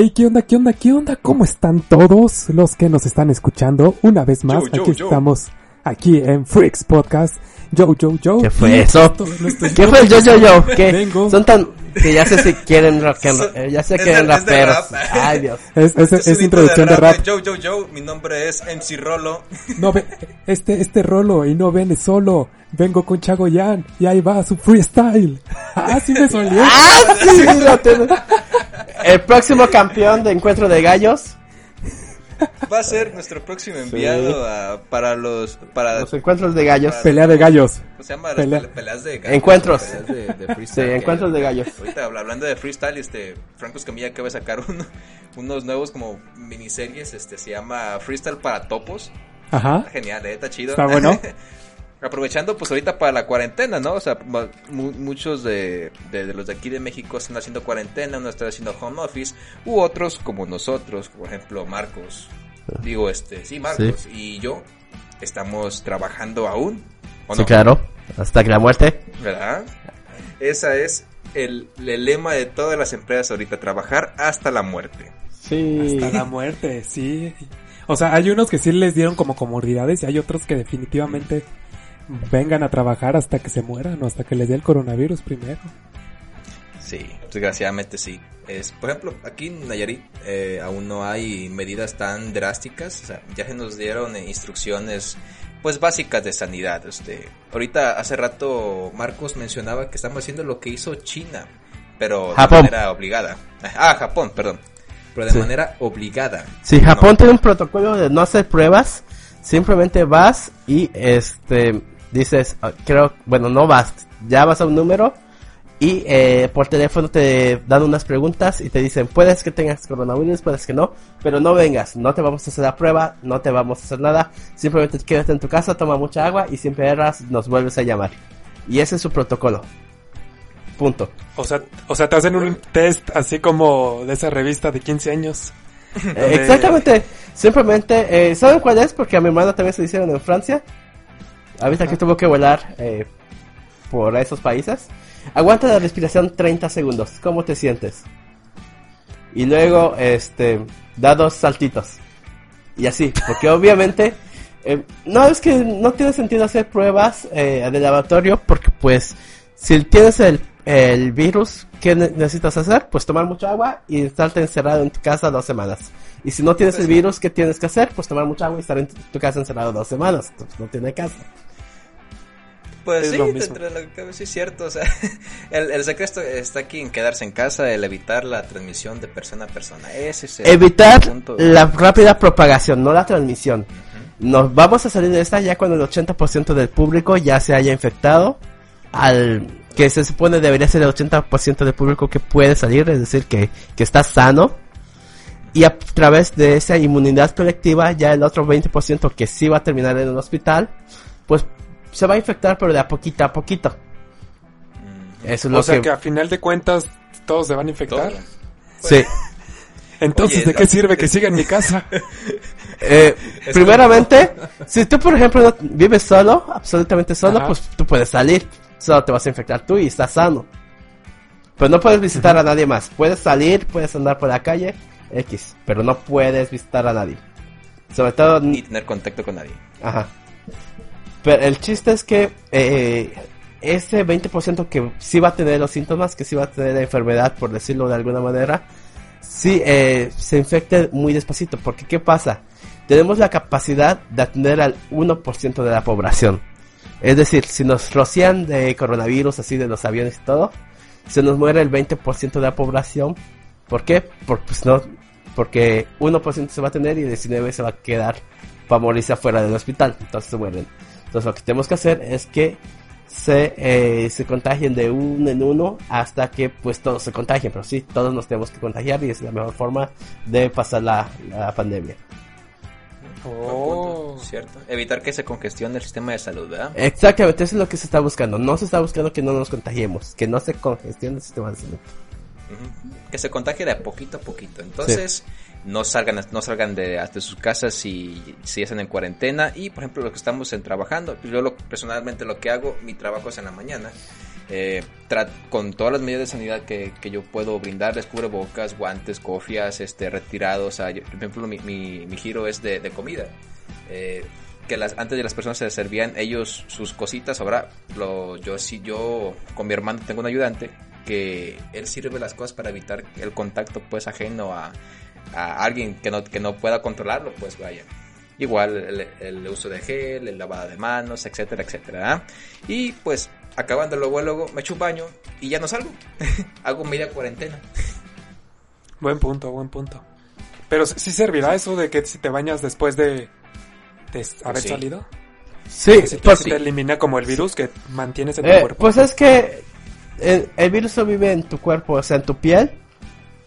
Hey, ¿qué onda, qué onda, qué onda? ¿Cómo están todos los que nos están escuchando? Una vez más, Yo, yo, aquí yo. estamos, aquí en Freaks Podcast. Yo, yo, yo. ¿Qué fue eso? esto no estoy- ¿Qué fue el yo, yo, yo? ¿Qué? Vengo. Son tan... Que ya sé si quieren rock and eh, Ya sé es que quieren de- de raperos. rap. Ay, Dios. Es, es, es un introducción de intro rap. Yo, yo, yo, mi nombre es MC Rolo. No ve, este, este rolo y no viene solo. Vengo con Chagoyan y ahí va su freestyle. Ah, sí me solió. ¡Ah, sí! El próximo campeón de Encuentro de Gallos. Va a ser nuestro próximo enviado a- para los, para, Los Encuentros de Gallos. Pelea de gallos. ¿cómo se llama? Pelea. peleas de gallos, Encuentros. peleas de, de Sí, freestyle. Encuentros de Gallos. Ahorita habla- hablando de freestyle, este, Franco Escamilla acaba de sacar uno- unos nuevos como miniseries, este, se llama Freestyle para Topos. Ajá. Está genial, eh, está chido. Está bueno. Aprovechando pues ahorita para la cuarentena, ¿no? O sea, mu- mu- muchos de, de- de los de aquí de México están haciendo cuarentena, uno está haciendo home office, u otros como nosotros, por ejemplo Marcos, digo este, sí Marcos y yo estamos trabajando aún, ¿o Sí, no? claro. Hasta que la muerte. ¿Verdad? Esa es el, el lema de todas las empresas ahorita, trabajar hasta la muerte. Sí. Hasta la muerte, sí. O sea, hay unos que sí les dieron como comodidades y hay otros que definitivamente vengan a trabajar hasta que se mueran o hasta que les dé el coronavirus primero. Sí, desgraciadamente sí. Es, por ejemplo, aquí en Nayarit eh, aún no hay medidas tan drásticas. O sea, ya se nos dieron eh, instrucciones pues básicas de sanidad. Este, ahorita hace rato Marcos mencionaba que estamos haciendo lo que hizo China, pero Japón. de manera obligada. Ah, Japón, perdón. Pero de Sí. manera obligada. Si No. Japón tiene un protocolo de no hacer pruebas, simplemente vas y este dices, ah, creo, bueno, no vas, ya vas a un número y eh, por teléfono te dan unas preguntas y te dicen, puedes que tengas coronavirus, puedes que no, pero no vengas, no te vamos a hacer la prueba, no te vamos a hacer nada, simplemente quédate en tu casa, toma mucha agua y siempre erras, nos vuelves a llamar. Y ese es su protocolo. Punto. O sea, o sea, te hacen un test así como de esa revista de 15 años. Eh, exactamente. Simplemente, eh, ¿saben cuál es? Porque a mi hermana también se lo hicieron en Francia. Ahorita que tuvo que volar eh, por esos países. Aguanta la respiración 30 segundos. ¿Cómo te sientes? Y luego, este, da dos saltitos. Y así, porque obviamente, eh, no es que no tiene sentido hacer pruebas eh, de laboratorio, porque pues, si tienes el, el virus, ¿qué ne- necesitas hacer? Pues tomar mucha agua y estarte encerrado en tu casa dos semanas. Y si no tienes el virus, ¿qué tienes que hacer? Pues tomar mucha agua y estar en tu, tu casa encerrado dos semanas. Pues no tiene caso. Pues Es sí, lo mismo. dentro de lo que sí es cierto. O sea, el, el secreto está aquí en quedarse en casa, el evitar la transmisión de persona a persona. Ese es el Evitar punto. la rápida propagación, no la transmisión. Nos vamos a salir de esta ya cuando el 80% del público ya se haya infectado. Al que se supone debería ser el 80% del público que puede salir, es decir, que, que está sano. Y a través de esa inmunidad colectiva, ya el otro 20% que sí va a terminar en un hospital, pues se va a infectar, pero de a poquito a poquito. Eso es lo O sea que... que a final de cuentas todos se van a infectar. Sí. Entonces, Oye, ¿de qué la- sirve que siga en mi casa? Eh, primeramente, si tú por ejemplo no vives solo, absolutamente solo, Ajá. pues tú puedes salir, solo te vas a infectar tú y estás sano. Pero no puedes visitar a nadie más. Puedes salir, puedes andar por la calle, X, pero no puedes visitar a nadie. Sobre todo, Ni tener contacto con nadie. ajá. Pero el chiste es que eh, ese 20% que sí va a tener los síntomas, que sí va a tener la enfermedad, por decirlo de alguna manera, sí eh, se infecte muy despacito. Porque, ¿qué pasa? Tenemos la capacidad de atender al 1% de la población. Es decir, si nos rocian de coronavirus, así de los aviones y todo, se nos muere el 20% de la población. ¿Por qué? Por, pues no, porque 1% se va a tener y 19% se va a quedar para morirse afuera del hospital. Entonces se mueren. Entonces lo que tenemos que hacer es que se, eh, se contagien de uno en uno hasta que pues todos se contagien. Pero sí, todos nos tenemos que contagiar y es la mejor forma de pasar la, la pandemia. Oh. ¿Cierto? Evitar que se congestione el sistema de salud, ¿verdad? Exactamente, eso es lo que se está buscando. No se está buscando que no nos contagiemos, que no se congestione el sistema de salud. Que se contagie de poquito a poquito. Entonces, no salgan no salgan de, de sus casas si, si están en cuarentena. Y, por ejemplo, los que estamos en trabajando, pues yo lo, personalmente lo que hago, mi trabajo es en la mañana. Eh, con todas las medidas de sanidad que, que yo puedo brindarles, cubrebocas, guantes, cofias, este, retirados. Por ejemplo, mi, mi, mi giro es de, de comida. Eh, que las, antes de las personas se servían ellos sus cositas. Ahora, lo, yo sí, yo con mi hermano tengo un ayudante que él sirve las cosas para evitar el contacto pues ajeno a, a alguien que no, que no pueda controlarlo, pues vaya. Igual el, el uso de gel, el lavado de manos, etcétera, etcétera. ¿ah? Y pues acabando luego, luego me echo un baño y ya no salgo. Hago media cuarentena. Buen punto, buen punto. Pero sí servirá eso de que si te bañas después de, de haber sí. salido. Sí, si te, pues, si te elimina como el virus que mantienes en tu eh, cuerpo. pues es que el, el virus no vive en tu cuerpo, o sea, en tu piel,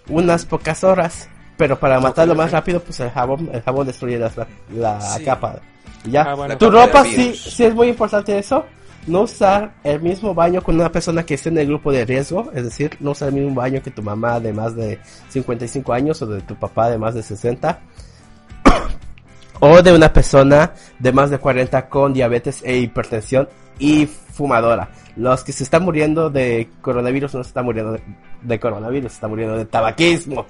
unas pocas horas. Pero para matarlo ok. más rápido, pues el jabón, el jabón destruye la, la Sí. capa. Ya. Ah, bueno. tu ropa sí, sí es muy importante eso. No usar el mismo baño con una persona que esté en el grupo de riesgo, es decir, no usar el mismo baño que tu mamá de más de 55 años o de tu papá de más de 60. o de una persona de más de 40 con diabetes e hipertensión y fumadora. Los que se están muriendo de coronavirus no se están muriendo de, de coronavirus, se están muriendo de tabaquismo.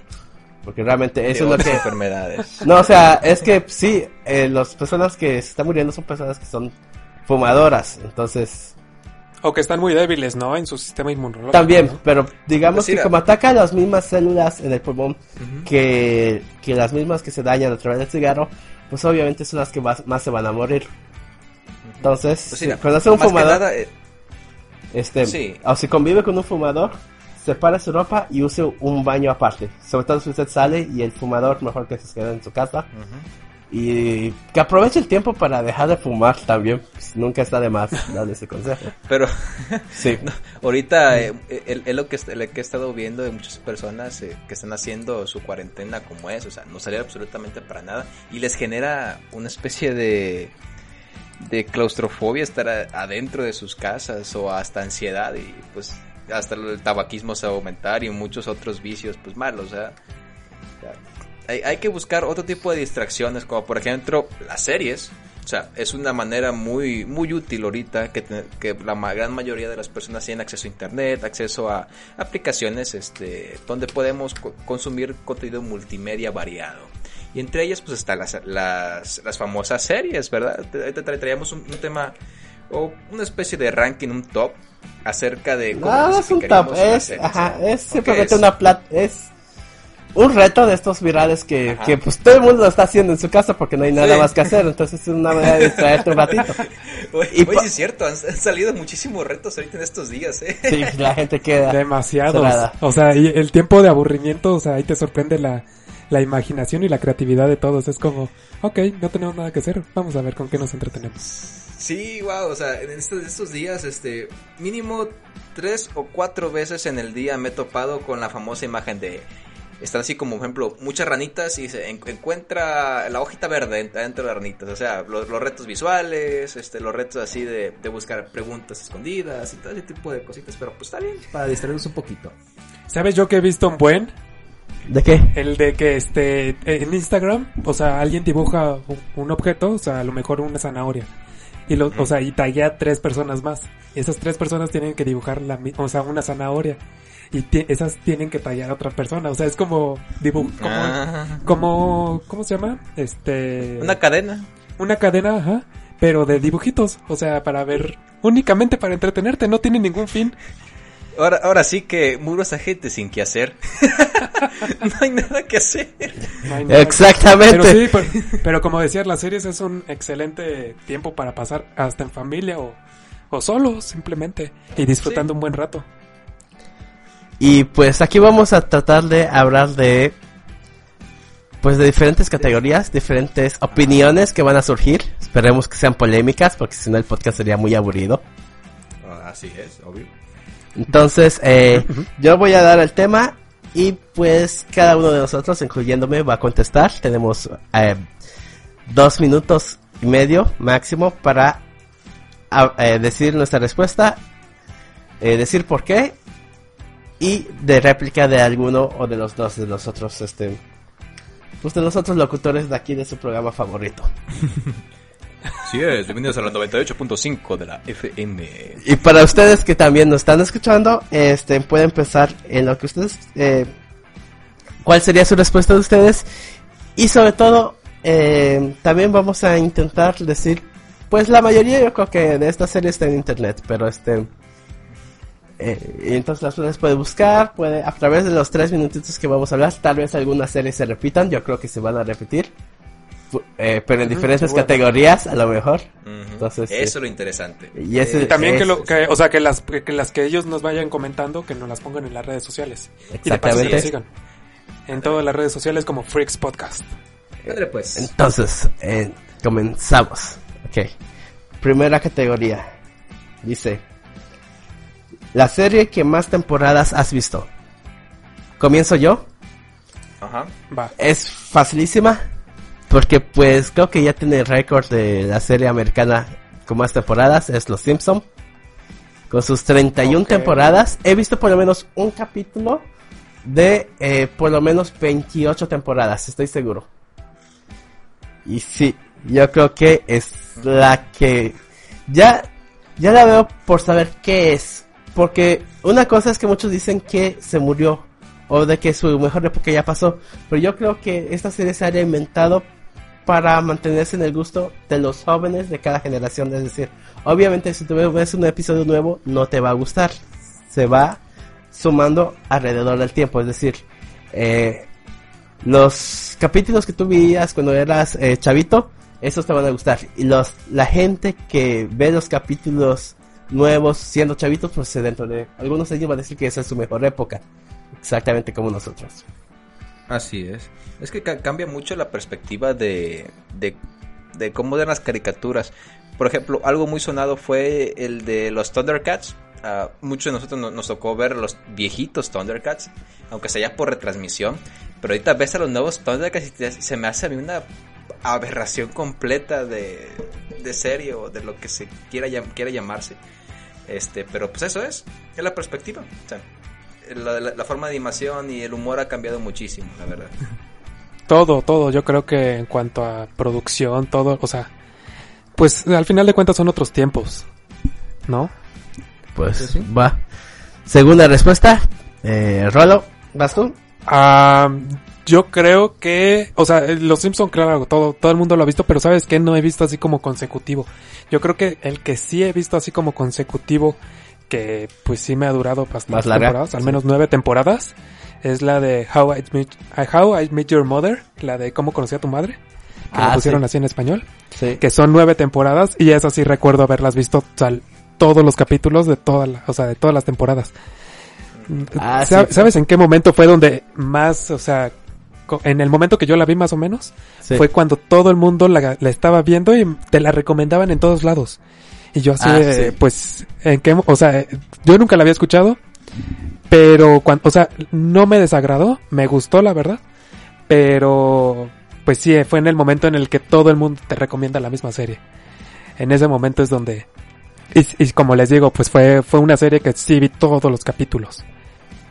Porque realmente eso de es lo que... enfermedades. No, o sea, es que sí, eh, las personas que se están muriendo son personas que son fumadoras. Entonces, O que están muy débiles, ¿no? En su sistema inmunológico. también, ¿no? pero digamos Pues que como ataca las mismas células en el pulmón que, que las mismas que se dañan a través del cigarro, pues obviamente son las que más, más se van a morir. Entonces, Pues cuando sea un fumador, nada, eh, este, sí. o si convive con un fumador, separe su ropa y use un baño aparte. Sobre todo si usted sale y el fumador mejor que se quede en su casa. ujú. Y que aproveche el tiempo para dejar de fumar también. pues, nunca está de más darle ese consejo. pero Sí. Ahorita eh, el- es lo que, lo que he estado viendo de muchas personas eh, que están haciendo su cuarentena como es, o sea, no salir absolutamente para nada y les genera una especie de de claustrofobia estar a- adentro de sus casas o hasta ansiedad y pues hasta el tabaquismo se va a aumentar y muchos otros vicios pues malos, sea, o sea, hay, hay que buscar otro tipo de distracciones como por ejemplo las series o sea, es una manera muy muy útil ahorita que, que la gran mayoría de las personas tienen acceso a internet, acceso a aplicaciones este donde podemos co- consumir contenido multimedia variado. Y entre ellas pues están las, las, las famosas series, ¿verdad? Ahorita tra- traíamos un, un tema o una especie de ranking, un top acerca de cómo No, es un simplemente es- una plata. Es un reto de estos virales que, que pues todo el mundo lo está haciendo en su casa porque no hay nada Sí. más que hacer. Entonces es una manera de distraerte un ratito. Oye, Y oye, es cierto, han, han salido muchísimos retos ahorita en estos días, ¿eh? Sí, la gente queda. Demasiados. Cerrada. O sea, y el tiempo de aburrimiento, o sea, ahí te sorprende la, la imaginación y la creatividad de todos. Es como, ok, no tenemos nada que hacer, vamos a ver con qué nos entretenemos. Sí, wow, o sea, en estos, estos días, este, mínimo tres o cuatro veces en el día me he topado con la famosa imagen de, están así como, por ejemplo, muchas ranitas y se en- encuentra la hojita verde ent- dentro de las ranitas, o sea, los, los retos visuales, este, los retos así de, de buscar preguntas escondidas y todo ese tipo de cositas, pero pues está bien, para distraernos un poquito. ¿Sabes yo que he visto un buen? ¿De qué? El de que este en Instagram, o sea, alguien dibuja un objeto, o sea, a lo mejor una zanahoria. Y lo, o sea, y a tres personas más. Esas tres personas tienen que dibujar la o sea, una zanahoria. Y esas tienen que tallar a otra persona. O sea, es como dibujo, como, Ah, como, ¿cómo se llama? Este, una cadena. una cadena, ajá, pero de dibujitos. O sea, para ver, únicamente para entretenerte, no tiene ningún fin. Ahora, ahora sí que muros a gente sin que hacer. no hay nada que hacer. No hay nada. Exactamente. Pero sí, pero, pero como decías, las series es un excelente tiempo para pasar hasta en familia o, o solo, simplemente, y disfrutando un buen rato. Y pues aquí vamos a tratar de hablar de pues de diferentes categorías, diferentes opiniones que van a surgir. Esperemos que sean polémicas, porque si no el podcast sería muy aburrido. Así es, obvio. Entonces, eh, yo voy a dar el tema y pues cada uno de nosotros, incluyéndome, va a contestar. Tenemos eh, dos minutos y medio máximo para eh, decir nuestra respuesta, eh, decir por qué y de réplica de alguno o de los dos de los otros, este, pues de los otros locutores de aquí de su programa favorito. Sí es, bienvenidos a la 98.5 de la FM. Y para ustedes que también nos están escuchando, este, pueden empezar en lo que ustedes, eh, cuál sería su respuesta de ustedes. Y sobre todo, eh, también vamos a intentar decir, pues la mayoría yo creo que de esta serie está en internet, pero este, eh, entonces las personas pueden buscar, puede, a través de los tres minutitos que vamos a hablar, tal vez algunas series se repitan, yo creo que se van a repetir. Eh, pero en diferentes categorías, a lo mejor. Ujú. Entonces, sí. Eso es lo interesante. Y ese- Y también que, es- lo, que, o sea, que las, que las que ellos nos vayan comentando, que nos las pongan en las redes sociales. Y de paso que Exactamente. sigan. En todas las redes sociales como Freaks Podcast. Padre, pues. Entonces, eh, comenzamos. Ok. Primera categoría. Dice. La serie que más temporadas has visto. Comienzo yo. Ajá. Va. Es facilísima. Porque pues creo que ya tiene el récord de la serie americana con más temporadas. Es Los Simpson. Con sus 31 Ok. temporadas. He visto por lo menos un capítulo de eh, por lo menos 28 temporadas. Estoy seguro. Y sí, yo creo que es la que ya ya la veo por saber qué es, porque una cosa es que muchos dicen que se murió o de que su mejor época ya pasó, pero yo creo que esta serie se haya inventado para mantenerse en el gusto de los jóvenes de cada generación, es decir, obviamente si tú ves un episodio nuevo no te va a gustar, se va sumando alrededor del tiempo, es decir, eh, los capítulos que tú veías cuando eras eh, chavito, esos te van a gustar. Y los la gente que ve los capítulos nuevos siendo chavitos, pues dentro de algunos ellos va a decir que esa es su mejor época. Exactamente como nosotros. Así es. Es que ca- cambia mucho la perspectiva de, de, cómo eran las caricaturas. Por ejemplo, algo muy sonado fue el de los Thundercats. Ah, muchos de nosotros no- nos tocó ver los viejitos Thundercats, aunque sea ya por retransmisión. Pero ahorita ves a los nuevos Thundercats y te- se me hace a mí una aberración completa de, de serie o de lo que se quiera, quiera llamarse. Este, pero pues eso es, es la perspectiva. O sea, la, la- la forma de animación y el humor ha cambiado muchísimo, la verdad. Todo, todo. Yo creo que en cuanto a producción, todo, o sea, pues al final de cuentas son otros tiempos, ¿no? Pues Sí, sí. va. Segunda respuesta. Eh, Rolo, ¿vas tú? Ah, yo creo que, o sea, eh, Los Simpson, claro, todo, todo el mundo lo ha visto, pero sabes que no he visto así como consecutivo. Yo creo que el que sí he visto así como consecutivo, que pues sí me ha durado bastantes larga, temporadas, al sí. menos nueve temporadas, es la de How I Met, How I Met Your Mother, la de Cómo conocí a tu madre, que Ah, la pusieron sí. así en español, Sí. que son nueve temporadas y esas sí recuerdo haberlas visto, todos los capítulos de toda la, o sea, de todas las temporadas. Ah. ¿Sabes en qué momento fue donde más, o sea, en el momento que yo la vi más o menos, Sí. fue cuando todo el mundo la, la estaba viendo y te la recomendaban en todos lados. Y yo así, Ah, de, sí. pues, en qué, o sea, yo nunca la había escuchado, pero cuando, o sea, no me desagradó, me gustó la verdad, pero, pues sí, fue en el momento en el que todo el mundo te recomienda la misma serie. En ese momento es donde, y, y como les digo, pues fue, fue una serie que sí vi todos los capítulos.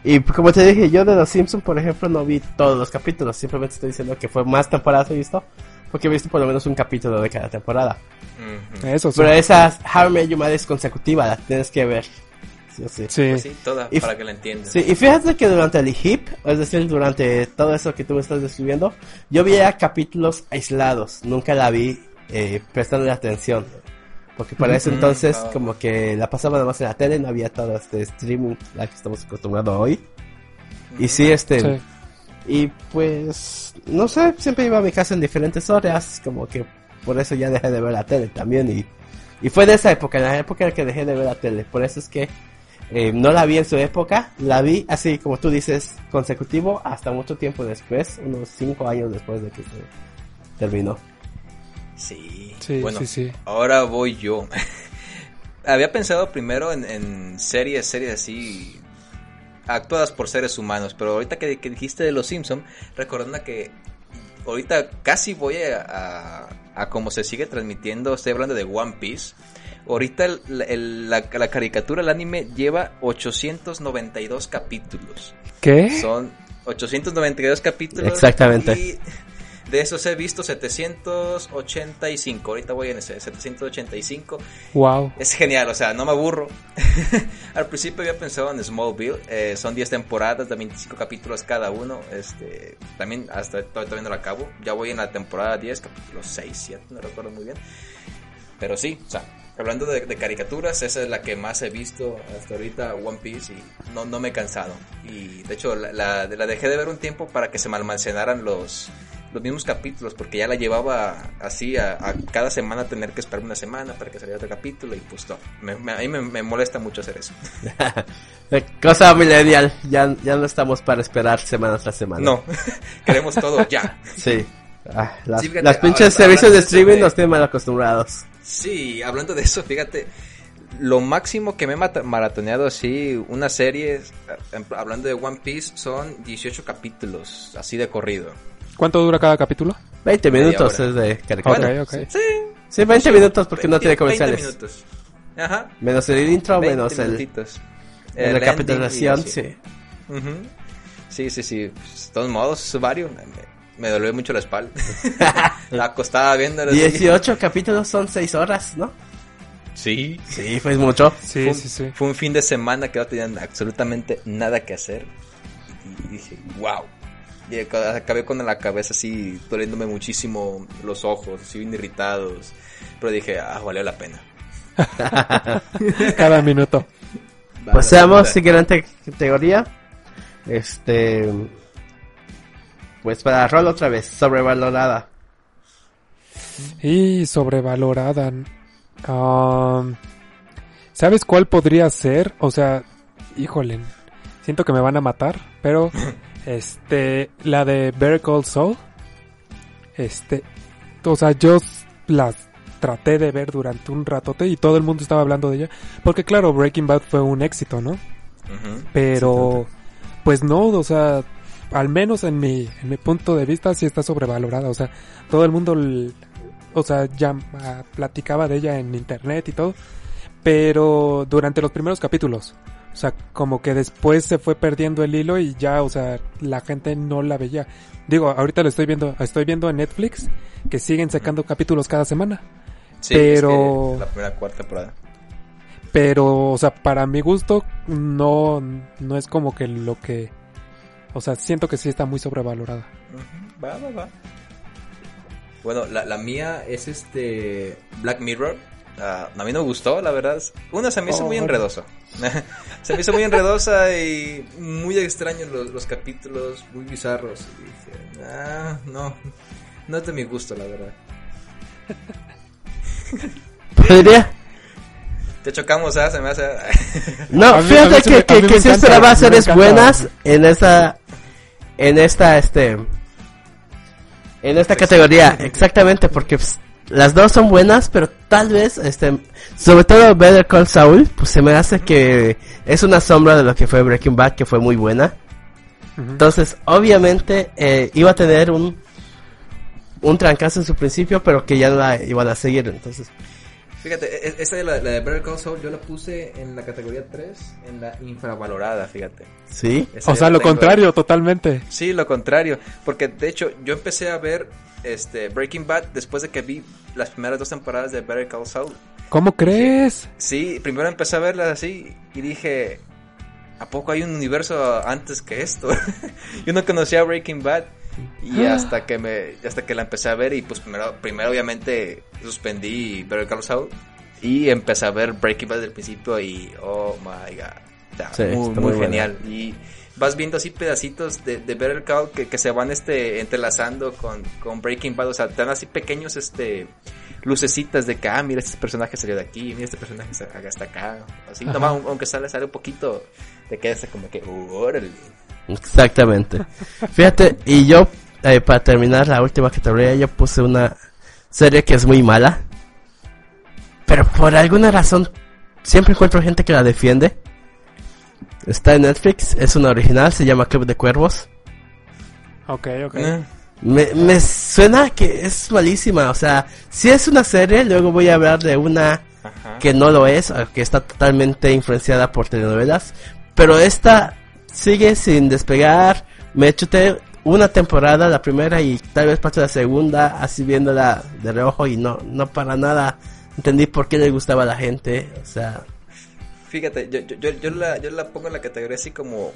Y como te dije, yo de Los Simpsons, por ejemplo, no vi todos los capítulos. Simplemente estoy diciendo que fue más temporadas he visto. Porque he visto por lo menos un capítulo de cada temporada. Ujú. Eso sí. Pero esa How I Met Your Mother es consecutiva, la tienes que ver. Sí sí. Sí. Pues sí, toda, Y- para que la entiendas. Sí, y fíjate que durante el HIP, es decir, durante todo eso que tú me estás describiendo, yo veía capítulos aislados, nunca la vi eh, prestando atención. Porque para ese entonces, ah. como que la pasaba nada más en la tele, no había todo este streaming la que estamos acostumbrados hoy. Y sí, este, Sí. Y pues, no sé, siempre iba a mi casa en diferentes horas, como que por eso ya dejé de ver la tele también. Y, y fue de esa época, en la época en la que dejé de ver la tele. Por eso es que eh, no la vi en su época, la vi así como tú dices, consecutivo hasta mucho tiempo después, unos cinco años después de que se terminó. Sí. Sí, bueno, sí, sí. ahora voy yo. Había pensado primero en, en series, series así actuadas por seres humanos, pero ahorita que, que dijiste de Los Simpson, recordando que ahorita casi voy a, a- a como se sigue transmitiendo, estoy hablando de One Piece. Ahorita el- el- la, la caricatura, el anime, lleva 892 capítulos. ¿Qué? Son 892 capítulos. Exactamente. Y de esos he visto 785. Ahorita voy en ese, 785. Wow. Es genial, o sea, no me aburro. Al principio había pensado en Smallville. eh, son 10 temporadas de 25 capítulos cada uno. Este, también hasta todavía no lo acabo. Ya voy en la temporada 10, capítulo 6, 7, no recuerdo muy bien. Pero sí, o sea, hablando de, de caricaturas, esa es la que más he visto hasta ahorita, One Piece, y no, no me he cansado. Y de hecho, la, la, la dejé de ver un tiempo para que se me almacenaran los, los mismos capítulos, porque ya la llevaba así a, a cada semana tener que esperar una semana para que saliera otro capítulo, y pues no, me, me- a mí me, me molesta mucho hacer eso. Cosa millennial, ya, ya no estamos para esperar semana tras semana. No, queremos todo ya. Sí. Ah, las, Sí, fíjate, las pinches ahora- servicios ahora de streaming nos tienen mal acostumbrados. Sí, hablando de eso, fíjate, lo máximo que me he maratoneado así, una serie, eh, hablando de One Piece, son 18 capítulos, así de corrido. ¿Cuánto dura cada capítulo? 20 Media minutos es de caricatura. Ok, ok. Sí, Sí, 20 minutos porque no 20 tiene comerciales. 20 minutos. Ajá. Menos el intro, 20 menos el, minutitos. el El y así. sí. Sí, sí, sí. Pues, De todos modos, varios. Me, me dolió mucho la espalda. la acostaba viendo. 18 capítulos son 6 horas, ¿no? Sí. Sí, pues mucho. Sí, fue, sí, sí. fue un fin de semana que no tenían absolutamente nada que hacer. Y dije, wow. Y ac- acabé con la cabeza así, doliéndome muchísimo los ojos, así bien irritados. Pero dije, ah, valió la pena. Cada minuto. Pasamos, siguiente categoría. Este. Pues para rol otra vez, sobrevalorada. Y sobrevalorada. Um, ¿Sabes cuál podría ser? O sea, híjole, siento que me van a matar, pero este, la de Better Call Saul, este, o sea, yo las traté de ver durante un ratote y todo el mundo estaba hablando de ella, porque claro, Breaking Bad fue un éxito, ¿no? Pero, pues no, o sea, al menos en mi, en mi punto de vista sí está sobrevalorada, o sea, todo el mundo, o sea, ya ah, platicaba de ella en internet y todo, pero durante los primeros capítulos, o sea, como que después se fue perdiendo el hilo y ya, o sea, la gente no la veía. Digo, ahorita lo estoy viendo, estoy viendo en Netflix que siguen sacando capítulos cada semana. Sí, Pero- es que la primera cuarta temporada. Pero, o sea, para mi gusto, no, no es como que lo que, o sea, siento que sí está muy sobrevalorada. Va, va, va. Bueno, la, la mía es este Black Mirror. Ah, a mí no me gustó, la verdad. Una se me hizo Oh, muy bueno. se me hizo muy enredosa y muy extraños los, los capítulos, muy bizarros. Y dije, ah, no, no es de mi gusto, la verdad. Podría. Te chocamos, ¿ah? Se me hace... No, mí- fíjate sí me- que, que, que sí esperaba series buenas en esta, en esta, este, en esta categoría, exactamente, porque pues, las dos son buenas, pero tal vez, este, sobre todo Better Call Saul, pues se me hace que es una sombra de lo que fue Breaking Bad, que fue muy buena. Entonces, obviamente, eh, iba a tener un, un trancazo en su principio, pero que ya no la iban a seguir, entonces. Fíjate, e- esa de la, la de Better Call Saul yo la puse en la categoría 3, en la infravalorada, fíjate. Sí. Esa O sea, lo tengo contrario, totalmente. Sí, lo contrario, porque de hecho yo empecé a ver este Breaking Bad después de que vi las primeras dos temporadas de Better Call Saul. ¿Cómo crees? Sí, primero empecé a verlas así y dije, ¿a poco hay un universo antes que esto? yo no conocía Breaking Bad y hasta que me hasta que la empecé a ver y pues primero primero obviamente suspendí Better Call Saul y empecé a ver Breaking Bad desde el principio y oh my god, sea, Sí, muy, está muy muy genial. Y vas viendo así pedacitos de, de Better Call que, que se van este entrelazando con, con Breaking Bad, o sea, te dan así pequeños este lucecitas de que, ah, mira, este personaje salió de aquí, mira, este personaje haga hasta acá, así, nomás, aunque sale, sale un poquito, te quedas como que, "Uh, órale. Exactamente. Fíjate, y yo, eh, para terminar la última categoría, yo puse una serie que es muy mala. Pero por alguna razón, siempre encuentro gente que la defiende. Está en Netflix, es una original, se llama Club de Cuervos. Ok, ok. Eh, Me, me suena que es malísima, o sea, si es una serie, luego voy a hablar de una Ajá. que no lo es, que está totalmente influenciada por telenovelas, pero esta sigue sin despegar, me chuté una temporada, la primera y tal vez parte de la segunda, así viéndola de reojo y no, no para nada. Entendí por qué le gustaba a la gente, o sea, Fíjate, yo, yo, yo, yo la, yo la pongo en la categoría así como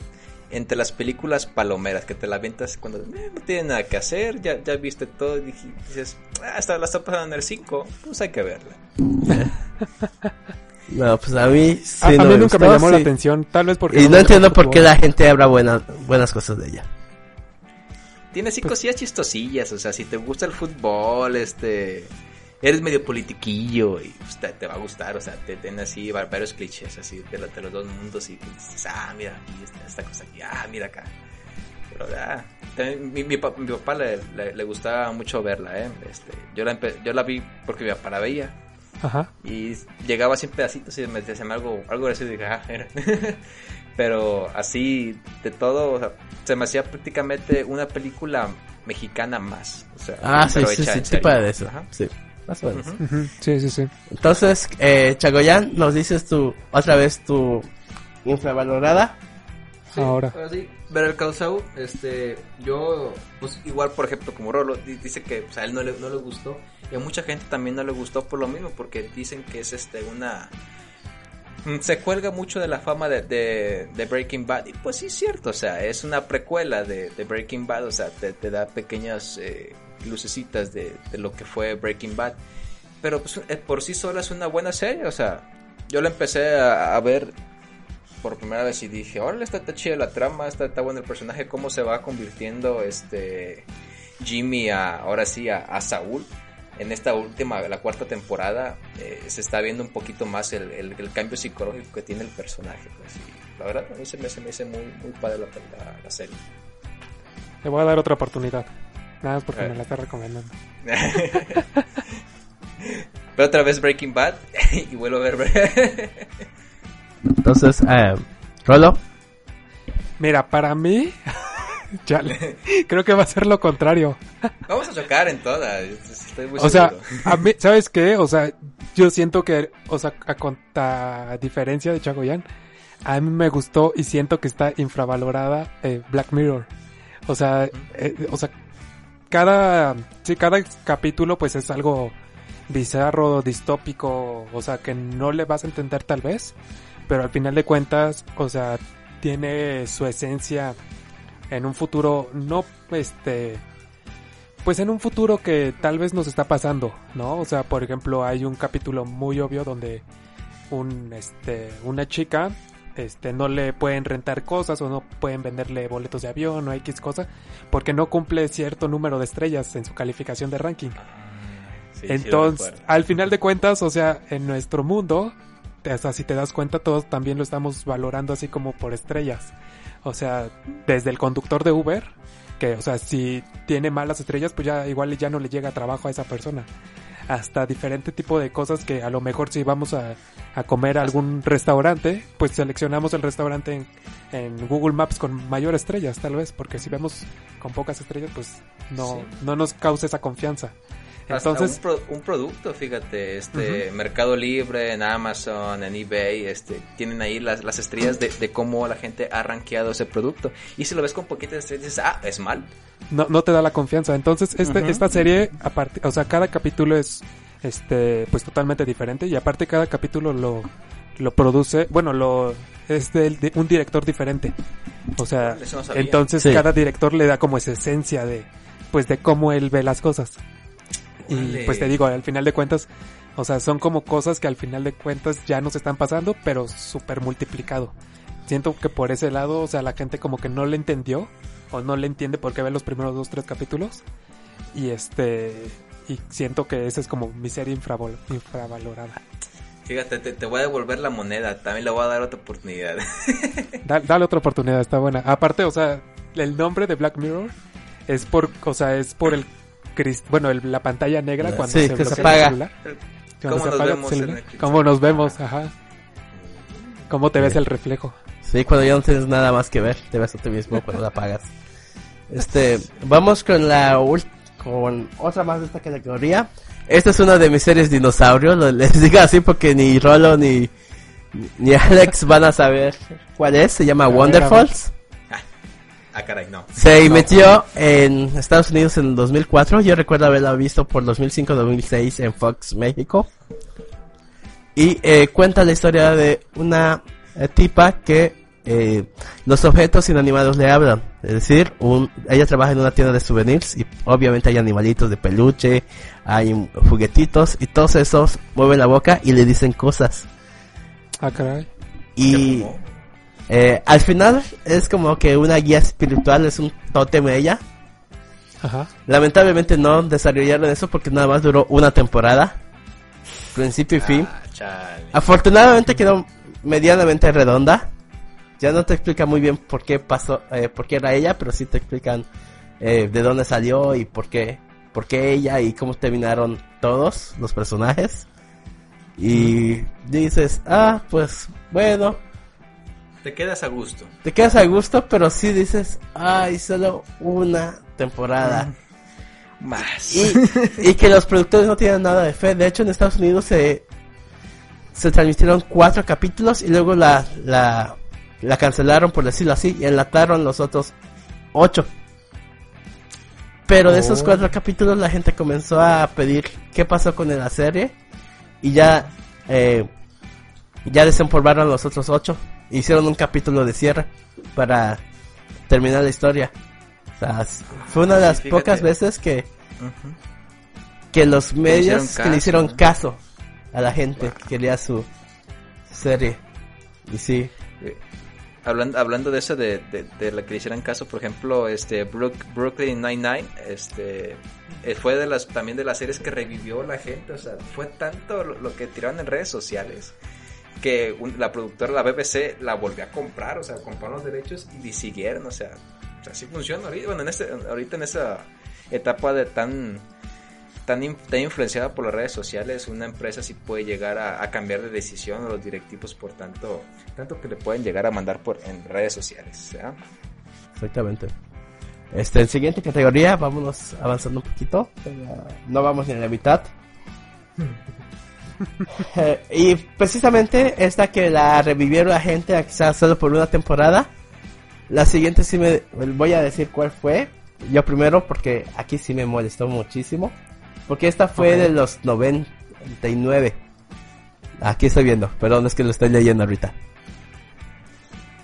entre las películas palomeras que te la aventas cuando eh, no tiene nada que hacer, ya, ya viste todo y dices, ah, hasta la está pasando en el 5, pues hay que verla. no, pues a mí sí A, mí me nunca me gustó, llamó la atención, tal vez porque... Y no me entiendo por qué la gente habla buenas buenas cosas de ella. Tiene así Pues cosillas chistosillas, o sea, si te gusta el fútbol, este, eres medio politiquillo y pues, te, te va a gustar, o sea, te tiene así va- varios clichés así de, los dos mundos y dices, ah, mira aquí esta, esta cosa aquí, ah, mira acá. Pero ah, también mi, mi, pa- mi papá le, le, le gustaba mucho verla, eh. Este, yo la yo la vi porque mi papá la veía Ajá. y llegaba así en pedacitos y me decía algo, algo así, y dije, ah, era. Pero así, de todo, o sea, se me hacía prácticamente una película mexicana más. O sea, Ah, sí, sí, sí, tipo de eso. Ajá. Sí, más o menos. Sí, sí, sí. Entonces, eh, Chagoyan, nos dices tu, otra vez tu infravalorada. Sí, Ahora. ahora sí, ver el Causau, este, yo, pues igual, por ejemplo, como Rolo, di- dice que pues, a él no le, no le gustó, y a mucha gente también no le gustó por lo mismo, porque dicen que es este una... mm, Se cuelga mucho de la fama de, de, de Breaking Bad, y pues sí es cierto, o sea, es una precuela de, de Breaking Bad, o sea, te, te da pequeñas eh, lucecitas de, de lo que fue Breaking Bad, pero pues, eh, por sí sola es una buena serie, o sea, yo la empecé a, a ver por primera vez y dije, órale, está, está chida la trama, está, está bueno el personaje, cómo se va convirtiendo este Jimmy a, ahora sí, a, a Saúl. En esta última, la cuarta temporada, eh, se está viendo un poquito más el, el- el cambio psicológico que tiene el personaje. Pues, y la verdad, a mí se me, se me hace muy, muy padre la, la- la serie. Le voy a dar otra oportunidad. Nada más porque Eh. me la está recomendando. Pero otra vez Breaking Bad y vuelvo a ver. Entonces, eh, Rolo. Mira, para mí... Chale. Creo que va a ser lo contrario. Vamos a chocar en todas. Estoy muy O sea, seguro. a mí, ¿sabes qué? O sea, yo siento que, o sea, a, conta- a diferencia de Chagoyan, a mí me gustó y siento que está infravalorada eh, Black Mirror. O sea, eh, o sea, cada, sí, cada capítulo pues es algo bizarro, distópico, o sea, que no le vas a entender tal vez, pero al final de cuentas, o sea, tiene su esencia en un futuro no, este, pues en un futuro que tal vez nos está pasando, ¿no? O sea, por ejemplo, hay un capítulo muy obvio donde un, este, una chica, este, no le pueden rentar cosas o no pueden venderle boletos de avión o X cosa porque no cumple cierto número de estrellas en su calificación de ranking. Sí, lo Entonces, al final de cuentas, o sea, en nuestro mundo, hasta si te das cuenta, todos también lo estamos valorando así como por estrellas. O sea, desde el conductor de Uber, que, o sea, si tiene malas estrellas, pues ya igual ya no le llega trabajo a esa persona. Hasta diferente tipo de cosas que a lo mejor si vamos a, a comer a algún restaurante, pues seleccionamos el restaurante en, en Google Maps con mayor estrellas, tal vez, porque si vemos con pocas estrellas, pues no, Sí. no nos causa esa confianza. Hasta Entonces, un, pro- un producto, fíjate, este Mercado Libre, en Amazon, en eBay, este, tienen ahí las, las estrellas de, de cómo la gente ha rankeado ese producto. Y si lo ves con poquitas estrellas, dices, ah, es mal. no, no te da la confianza. Entonces, este, esta serie, aparte, o sea, cada capítulo es, este, pues totalmente diferente y aparte cada capítulo lo, lo produce, bueno, lo, es del- de, un director diferente. O sea, no entonces Sí. cada director le da como esa esencia de, pues de cómo él ve las cosas. Y pues te digo, al final de cuentas, o sea, son como cosas que al final de cuentas ya nos están pasando, pero súper multiplicado. Siento que por ese lado, o sea, la gente como que no le entendió o no le entiende por qué ve los primeros dos, tres capítulos. Y este, y siento que esa es como mi serie infravalorada. Fíjate, te, te voy a devolver la moneda, también le voy a dar otra oportunidad. Da- dale otra oportunidad, está buena. Aparte, o sea, el nombre de Black Mirror es por, o sea, es por el, bueno, el- la pantalla negra cuando Sí, se que se bloquea el apaga. celular. Cuando ¿Cómo se nos apaga el vemos celular. el- ¿Cómo nos vemos? Ajá. ¿Cómo te ves el reflejo? Sí, cuando ya no tienes nada más que ver, te ves a ti mismo cuando la apagas. Este, vamos con la con otra más de esta categoría. Esta es una de mis series dinosaurio, lo- les digo así porque ni Rolo ni ni Alex van a saber cuál es, se llama Wonderfalls. Ah, caray, no. Se metió en Estados Unidos en el 2004. Yo recuerdo haberla visto por 2005-2006 en Fox México. Y eh, cuenta la historia de una eh, tipa que eh, los objetos inanimados le hablan. Es decir, un, ella trabaja en una tienda de souvenirs y obviamente hay animalitos de peluche, hay juguetitos y todos esos mueven la boca y le dicen cosas. Ah, caray. Y. eh, al final es como que una guía espiritual, es un tótem de ella. Ajá. Lamentablemente no desarrollaron eso porque nada más duró una temporada. Principio y fin. Ah, chale. Afortunadamente quedó medianamente redonda. Ya no te explica muy bien por qué pasó, eh, por qué era ella, pero sí te explican eh, de dónde salió y por qué, por qué ella y cómo terminaron todos los personajes. Y dices, ah, pues bueno, Te quedas a gusto. te quedas a gusto, pero sí dices, ay, solo una temporada. Más. Y, y que los productores no tienen nada de fe. De hecho, en Estados Unidos se, se transmitieron cuatro capítulos y luego la, la, la cancelaron, por decirlo así, y enlataron los otros ocho. Pero de esos Oh. cuatro capítulos la gente comenzó a pedir qué pasó con la serie y ya, eh, ya desempolvaron los otros ocho. Hicieron un capítulo de cierre para terminar la historia. O sea, fue una de las Sí, pocas veces que, que los medios hicieron que le hicieron caso a la gente que quería su serie. Y sí, Eh, Hablando, hablando de eso, de, de, de la que le hicieran caso, por ejemplo, este Brook- Brooklyn Nine-Nine, este, eh, fue de las, también de las series que revivió la gente, o sea, fue tanto lo, lo que tiraron en redes sociales que un- la productora, la BBC, la volvió a comprar, o sea, compraron los derechos y siguieron, o sea, o sea, así funciona ahorita, bueno, en este, ahorita en esa etapa de tan tan, in- tan influenciada por las redes sociales, una empresa sí puede llegar a, a cambiar de decisión a los directivos por tanto, tanto que le pueden llegar a mandar por en redes sociales. ¿ya? exactamente. Este, en siguiente categoría, vámonos avanzando un poquito. pero No vamos ni a la mitad. Eh, y precisamente esta que la revivieron la gente, quizás solo por una temporada. La siguiente sí me voy a decir cuál fue. Yo primero porque aquí sí me molestó muchísimo. Porque esta fue de los 99. Aquí estoy viendo, perdón, es que lo estoy leyendo ahorita.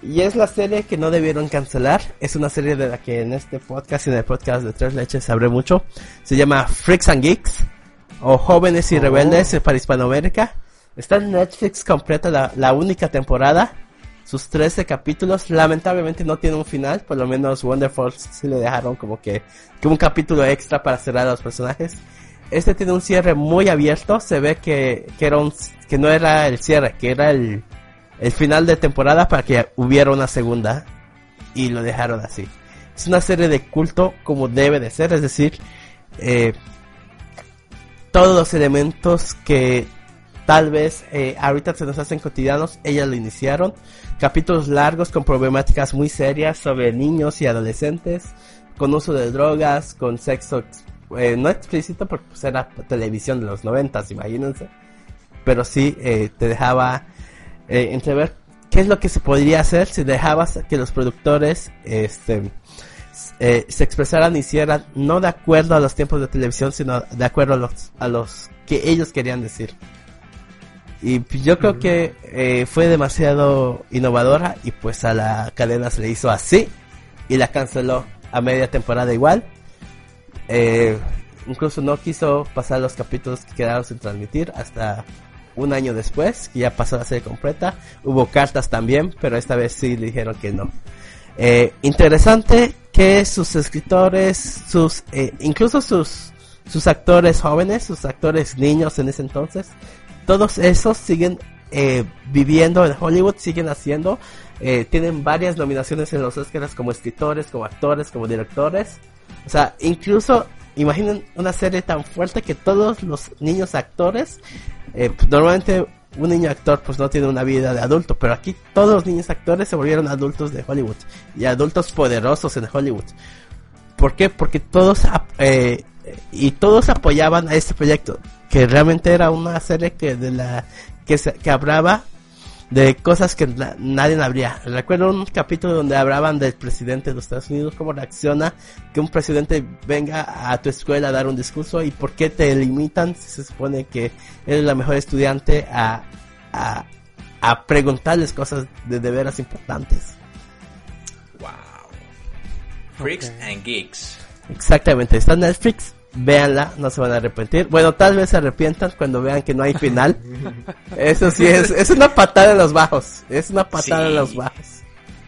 Y es la serie que no debieron cancelar. Es una serie de la que en este podcast y en el podcast de Tres Leches hablé mucho. Se llama Freaks and Geeks. O Jóvenes y Oh. Rebeldes para Hispanoamérica. Está en Netflix completa la, la única temporada. Sus 13 capítulos. Lamentablemente no tiene un final. Por lo menos Wonderful sí le dejaron como que, que un capítulo extra para cerrar a los personajes. Este tiene un cierre muy abierto. Se ve que, que, era un, que no era el cierre, que era el, el final de temporada para que hubiera una segunda. Y lo dejaron así. Es una serie de culto como debe de ser. Es decir, eh, todos los elementos que tal vez eh, ahorita se nos hacen cotidianos, ellas lo iniciaron. Capítulos largos con problemáticas muy serias sobre niños y adolescentes, con uso de drogas, con sexo ex- eh, no explícito porque pues, era televisión de los noventas, imagínense. Pero sí eh, te dejaba eh, entrever qué es lo que se podría hacer si dejabas que los productores este eh, se expresaran y hicieran no de acuerdo a los tiempos de televisión, sino de acuerdo a los, a los que ellos querían decir. Y pues, yo creo que eh, fue demasiado innovadora y pues a la cadena se le hizo así y la canceló a media temporada igual. Eh, incluso no quiso pasar los capítulos que quedaron sin transmitir hasta un año después, que ya pasó la serie completa. Hubo cartas también, pero esta vez sí le dijeron que no. Eh, interesante que sus escritores, sus, eh, incluso sus, sus actores jóvenes, sus actores niños en ese entonces, todos esos siguen eh, viviendo en Hollywood, siguen haciendo, eh, tienen varias nominaciones en los Oscars como escritores, como actores, como directores. O sea, incluso imaginen una serie tan fuerte que todos los niños actores, eh, normalmente un niño actor pues no tiene una vida de adulto, pero aquí todos los niños actores se volvieron adultos de Hollywood y adultos poderosos en Hollywood. ¿Por qué? Porque todos eh, y todos apoyaban a este proyecto, que realmente era una serie que de la que se, que hablaba de cosas que na- nadie habría. Recuerdo un capítulo donde hablaban del presidente de los Estados Unidos, cómo reacciona que un presidente venga a tu escuela a dar un discurso y por qué te limitan si se supone que eres la mejor estudiante a, a, a preguntarles cosas de, de veras importantes. Wow. Freaks Ok. and Geeks. Exactamente, está en Netflix, véanla, no se van a arrepentir. Bueno, tal vez se arrepientan cuando vean que no hay final. Eso sí es, es una patada en los bajos, es una patada Sí. en los bajos.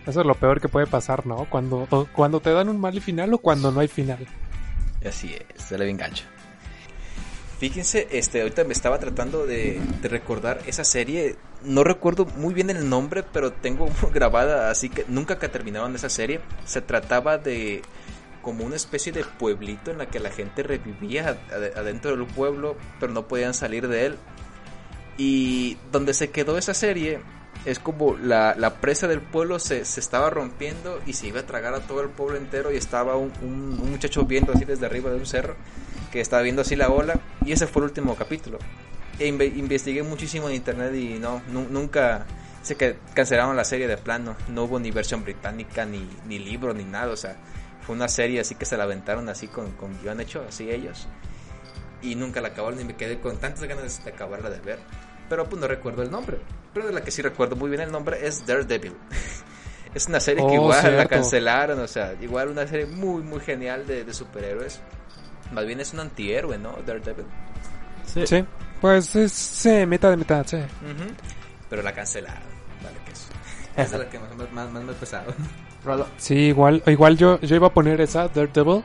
Eso es lo peor que puede pasar, ¿no? Cuando, o cuando te dan un mal final o cuando no hay final. Así es, se le engancha. Fíjense, este, ahorita me estaba tratando de, de recordar esa serie. No recuerdo muy bien el nombre, pero tengo grabada, así que nunca que terminaron esa serie. Se trataba de como una especie de pueblito en la que la gente revivía ad- adentro del pueblo, pero no podían salir de él. Y donde se quedó esa serie es como la, la presa del pueblo se, se estaba rompiendo y se iba a tragar a todo el pueblo entero y estaba un, un- muchacho viendo así desde arriba de un cerro que estaba viendo así la ola y ese fue el último capítulo. E inve- investigué muchísimo en internet y no, nu- nunca sé que cancelaron la serie de plano, no hubo ni versión británica ni, ni libro ni nada, o sea, fue una serie así que se la aventaron así con, con guion hecho, así ellos y nunca la acabaron y me quedé con tantas ganas de acabarla de ver. Pero pues no recuerdo el nombre. Pero de la que sí recuerdo muy bien el nombre es Daredevil. es una serie que Oh, igual la cancelaron, o sea, igual una serie muy muy genial de, de superhéroes. Más bien es un antihéroe, ¿no? Daredevil. Sí. Pues es sí, mitad de mitad, sí. Pero la cancelaron. Es la que más, más, más, me ha pesado. Rolo. Sí, igual, igual yo, yo iba a poner esa Daredevil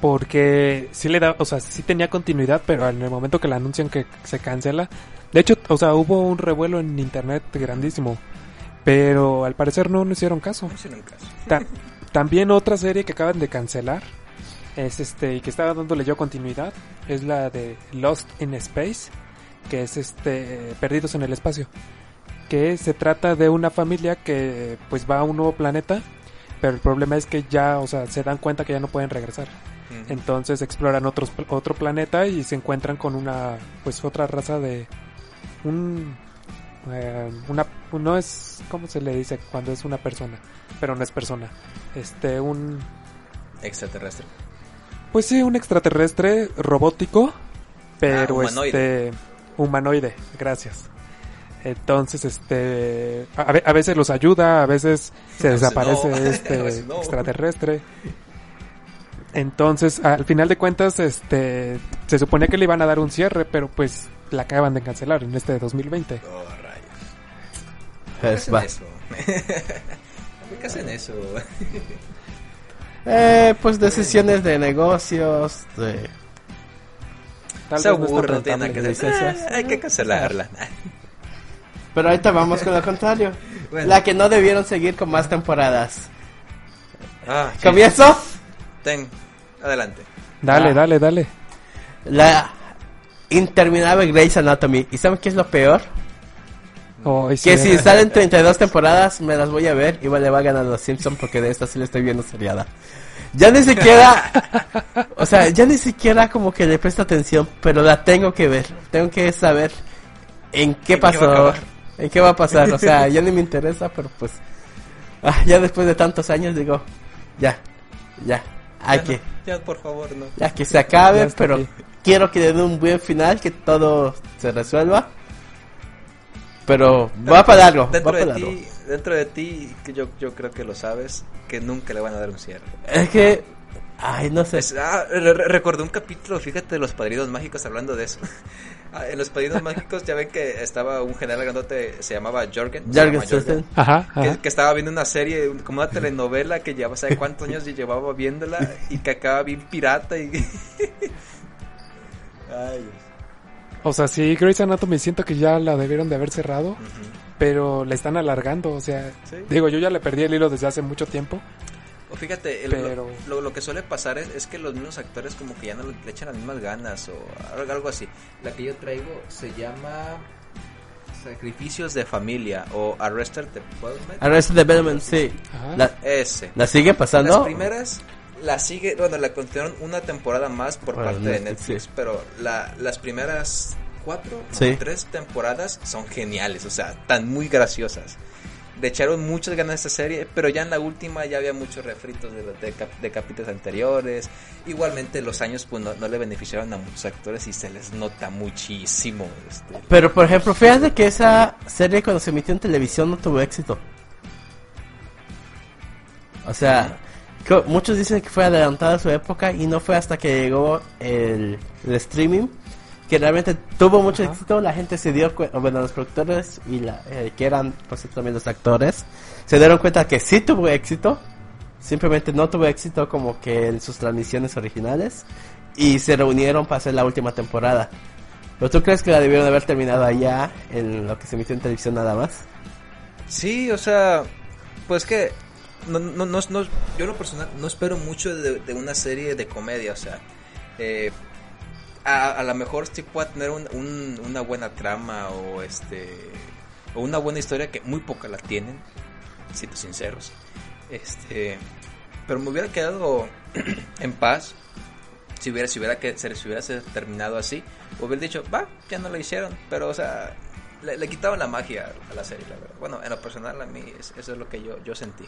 porque sí le da, o sea, sí tenía continuidad, pero en el momento que la anuncian que se cancela, de hecho, o sea, hubo un revuelo en internet grandísimo, pero al parecer no, no hicieron caso. No hicieron caso. Ta- también otra serie que acaban de cancelar es este y que estaba dándole yo continuidad es la de Lost in Space, que es este Perdidos en el espacio, que se trata de una familia que pues va a un nuevo planeta, pero el problema es que ya, o sea, se dan cuenta que ya no pueden regresar. Entonces exploran otros, otro planeta y se encuentran con una, pues otra raza de un, eh, una, no es, ¿cómo se le dice cuando es una persona? Pero no es persona. Este, un, Extraterrestre. pues sí, un extraterrestre robótico, pero Ah, humanoide. este, humanoide, gracias. Entonces, este, a, ve- a veces los ayuda, a veces se desaparece no. este A veces no. extraterrestre. Entonces, al final de cuentas, este, se suponía que le iban a dar un cierre, pero pues la acaban de cancelar en este 2020. Oh, rayos. Pues, ¿Por va. qué hacen eso? ¿Por qué hacen eso? Eh, pues decisiones de negocios, de... Tal Se aburre, no tiene que hacer. Ah, hay que cancelarla. Pero ahorita vamos con lo contrario. Bueno. La que no debieron seguir con más temporadas. Ah, sí. ¿Comienzo? Ten, adelante. Dale, Ah. dale, dale. La interminable Grey's Anatomy. ¿Y saben qué es lo peor? Oh, Que sí, si salen 32 temporadas, me las voy a ver. Igual le va a ganar a los Simpsons porque de esta sí le estoy viendo seriada. Ya ni siquiera, o sea, ya ni siquiera como que le presto atención, pero la tengo que ver. Tengo que saber en qué ¿En qué va a pasó? En qué va a pasar. O sea, ya ni me interesa, pero pues, ah, ya después de tantos años digo, ya, ya, hay Ya que, no, ya, por favor, no. ya que se acabe, pero aquí. quiero que le dé un buen final, que todo se resuelva. Pero va para largo, va Dentro para de largo. ti, dentro de ti, que yo, yo creo que lo sabes, que nunca le van a dar un cierre. Es que, ay, no sé. Es- ah, re- re- recordé un capítulo, fíjate, de los padrinos mágicos hablando de eso. Ah, en los padrinos mágicos ya ven que estaba un general grandote, se llamaba Jorgen. Jorgen llama Jorgen. Ajá, que, estaba viendo una serie, como una telenovela que llevaba, ¿sabe cuántos años llevaba viéndola? Y que acaba bien pirata y... Ay, O sea, sí, Grey's Anatomy siento que ya la debieron de haber cerrado, pero la están alargando, o sea, Sí. digo, yo ya le perdí el hilo desde hace mucho tiempo. Fíjate, el- Pero- lo, lo que suele pasar es, es que los mismos actores como que ya no le echan las mismas ganas o algo, así. La que yo traigo se llama Sacrificios de Familia o Arrested Development. Arrested Development, sí. Ajá. La, Ese. la sigue Las pasando. primeras, la sigue, bueno, la continuaron una temporada más por Bueno, parte de Netflix, sí. pero la, las primeras cuatro, Sí. tres temporadas son geniales, o sea, tan muy graciosas. Le echaron muchas ganas a esta serie, pero ya en la última ya había muchos refritos de, de, cap- de capítulos anteriores. Igualmente los años pues no, no le beneficiaron a muchos actores y se les nota muchísimo. Este, Pero por ejemplo, fíjate que esa serie cuando se emitió en televisión no tuvo éxito. O sea, muchos dicen que fue adelantada a su época y no fue hasta que llegó el, el streaming que realmente tuvo mucho Ajá. éxito. La gente se dio cuenta, bueno, los productores y la, eh, que eran pues también los actores, se dieron cuenta que sí tuvo éxito. Simplemente no tuvo éxito como que en sus transmisiones originales y se reunieron para hacer la última temporada. ¿Pero tú crees que la debieron haber terminado allá en lo que se emitió en televisión nada más? Sí, o sea, pues que no, no, no, no- yo en lo personal no espero mucho de, de una serie de comedia, o sea, eh, a, a lo mejor sí pueda tener un- un- una buena trama o este o una buena historia que muy poca la tienen, siendo sinceros, este, pero me hubiera quedado en paz si hubiera si hubiera que se, si hubiera terminado así, hubiera dicho, va, ya no lo hicieron, pero o sea, le, le quitaban la magia a la serie, la verdad. Bueno, en lo personal a mí es- eso es lo que yo, yo sentí.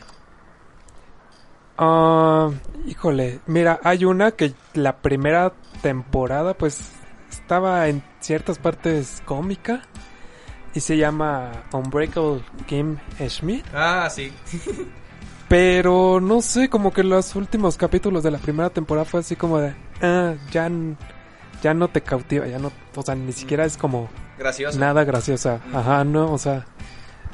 Ah, híjole, mira, hay una que la primera temporada pues estaba en ciertas partes cómica y se llama Unbreakable Kim Schmidt, Ah, sí. pero no sé, como que los últimos capítulos de la primera temporada fue así como de, ah, ya, ya no te cautiva, ya no, o sea, ni siquiera es como Gracioso. nada graciosa, ajá, no, o sea,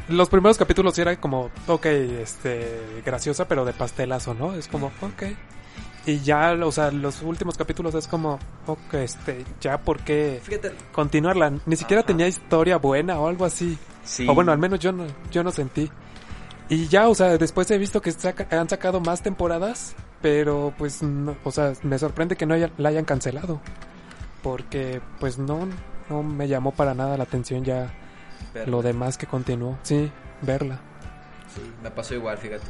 los primeros capítulos sí eran como, ok, este, graciosa, pero de pastelazo, ¿no? Es como, ok. Y ya, o sea, los últimos capítulos es como, ok, este, ya, ¿por qué Fíjate. continuarla? Ni siquiera Ajá. tenía historia buena o algo así. Sí. O bueno, al menos yo no, yo no sentí. Y ya, o sea, después he visto que saca- han sacado más temporadas, pero pues, no, o sea, me sorprende que no haya- la hayan cancelado. Porque, pues no, no me llamó para nada la atención ya Lo demás que continuó. Sí, verla. Sí, me pasó igual, fíjate.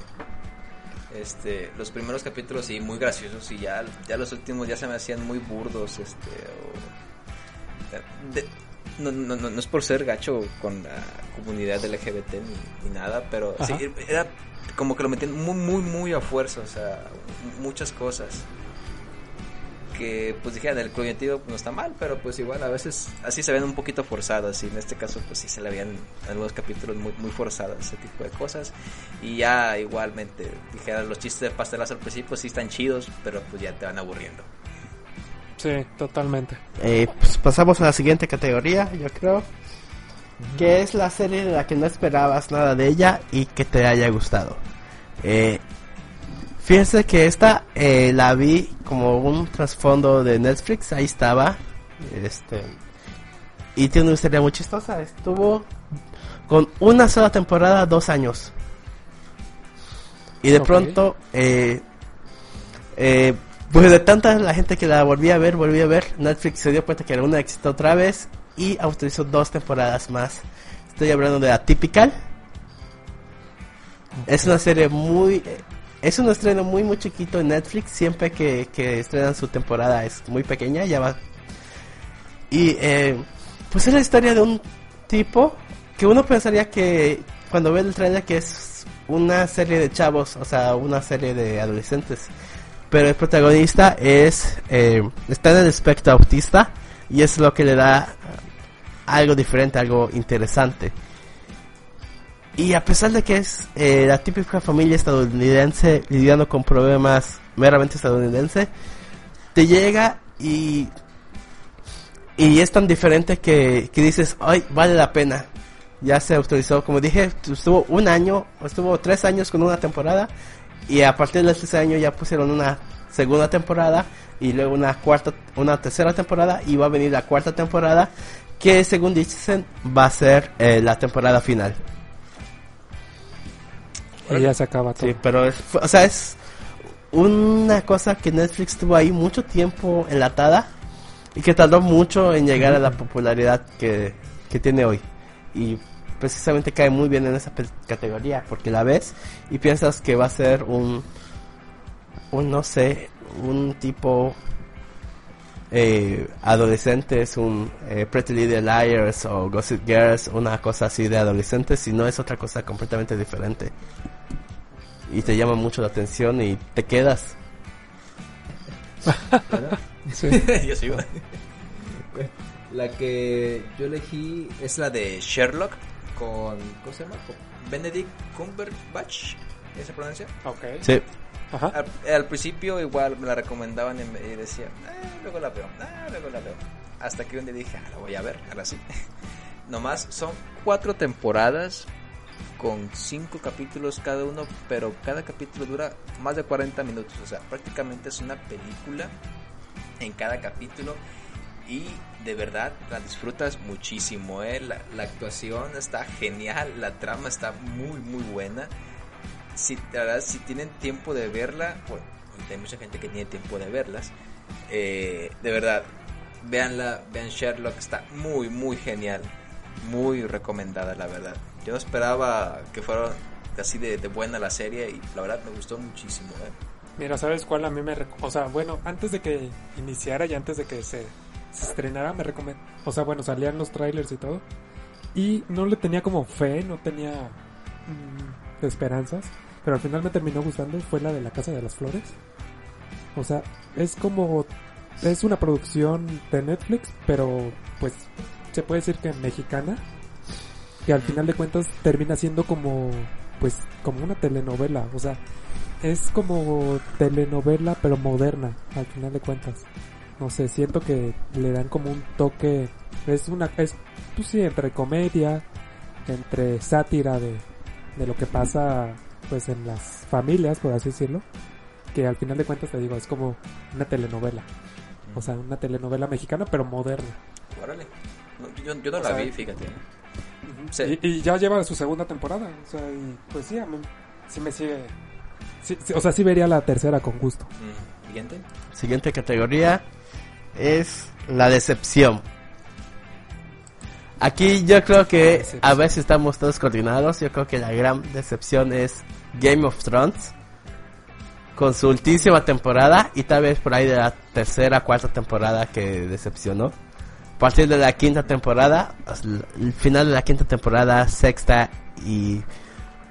Este, los primeros capítulos sí, muy graciosos y ya, ya los últimos ya se me hacían muy burdos, este, o- de- no, no, no, no es por ser gacho con la comunidad LGBT ni, ni nada, pero sí, era como que lo metían muy, muy, muy a fuerza, o sea, muchas cosas. Que pues dijeran, el cognitivo no está mal, pero pues igual a veces así se ven un poquito forzadas y en este caso pues sí se le habían en algunos capítulos muy, muy forzadas ese tipo de cosas. Y ya igualmente, dijeran, los chistes de pastelazo al principio sí están chidos, pero pues ya te van aburriendo. Sí, totalmente. Eh, pues pasamos a la siguiente categoría, yo creo. Que es la serie de la que no esperabas nada de ella y que te haya gustado. Eh, fíjense que esta eh, la vi como un trasfondo de Netflix, ahí estaba. Este, y tiene una historia muy chistosa. Estuvo con una sola temporada, dos años. Y de pronto, eh, eh, pues de tanta la gente que la volvía a ver, volvía a ver, Netflix se dio cuenta que era un éxito otra vez y autorizó dos temporadas más. Estoy hablando de Atypical. Es una serie muy... Es un estreno muy muy chiquito en Netflix. Siempre que, que estrenan su temporada es muy pequeña, ya va. Y eh, pues es la historia de un tipo que uno pensaría que cuando ve el trailer que es una serie de chavos, o sea, una serie de adolescentes. Pero el protagonista es eh, está en el espectro autista y es lo que le da algo diferente, algo interesante. Y a pesar de que es eh, la típica familia estadounidense lidiando con problemas meramente estadounidenses, te llega y y es tan diferente que, que dices, ay, vale la pena. Ya se autorizó, como dije, estuvo un año, estuvo tres años con una temporada y a partir de ese año ya pusieron una segunda temporada y luego una cuarta, una tercera temporada y va a venir la cuarta temporada que según dicen va a ser eh, la temporada final. Y ya se acaba todo. Sí, pero es, o sea, es una cosa que Netflix tuvo ahí mucho tiempo enlatada y que tardó mucho en llegar a la popularidad que, que tiene hoy. Y precisamente cae muy bien en esa categoría porque la ves y piensas que va a ser un un, no sé, un tipo eh, adolescentes, un eh, Pretty Little Liars o Gossip Girls, una cosa así de adolescentes, sino es otra cosa completamente diferente. Y te llama mucho la atención y te quedas. Sí. yo sigo. La que yo elegí es la de Sherlock con. ¿Cómo se llama? Con Benedict Cumberbatch. ¿Esa pronuncia? Ok. Sí. Ajá. Al, al principio igual me la recomendaban y, me, y decía, "Ah, luego la veo, ah, luego la veo. Hasta que un día dije, ah, la voy a ver, ahora sí. Nomás son cuatro temporadas con cinco capítulos cada uno, pero cada capítulo dura más de 40 minutos. O sea, prácticamente es una película en cada capítulo y de verdad la disfrutas muchísimo. ¿eh? La, actuación está genial, la trama está muy, muy buena si, verdad, si tienen tiempo de verla, bueno, hay mucha gente que tiene tiempo de verlas, eh, de verdad, véanla, vean Sherlock, está muy, muy genial, muy recomendada, la verdad. Yo esperaba que fuera así de, buena la serie y la verdad me gustó muchísimo. ¿eh? Mira, ¿sabes cuál a mí me... O sea, bueno, antes de que iniciara y antes de que se, estrenara, me recomendó... O sea, bueno, salían los trailers y todo. Y no le tenía como fe, no tenía mm, esperanzas. Pero al final me terminó gustando. Fue la de la Casa de las Flores. O sea, es como... Es una producción de Netflix, pero pues se puede decir que mexicana. Que al final de cuentas termina siendo como... Pues como una telenovela. O sea, es como telenovela pero moderna al final de cuentas no sé siento que le dan como un toque es una es pues sí entre comedia entre sátira de, de lo que pasa pues en las familias por así decirlo que al final de cuentas te digo es como una telenovela o sea una telenovela mexicana pero moderna Órale. No, yo, yo no O la sea, vi, fíjate. Sí. y, y ya lleva su segunda temporada o sea y pues sí a mí sí me sigue sí- sí, o sea sí vería la tercera con gusto Mm, Siguiente. Siguiente categoría es la decepción. Aquí yo creo que a veces estamos todos coordinados. Yo creo que la gran decepción es Game of Thrones con su ultísima temporada y tal vez por ahí de la tercera, cuarta temporada que decepcionó. Partir de la quinta temporada, el final de la quinta temporada, sexta y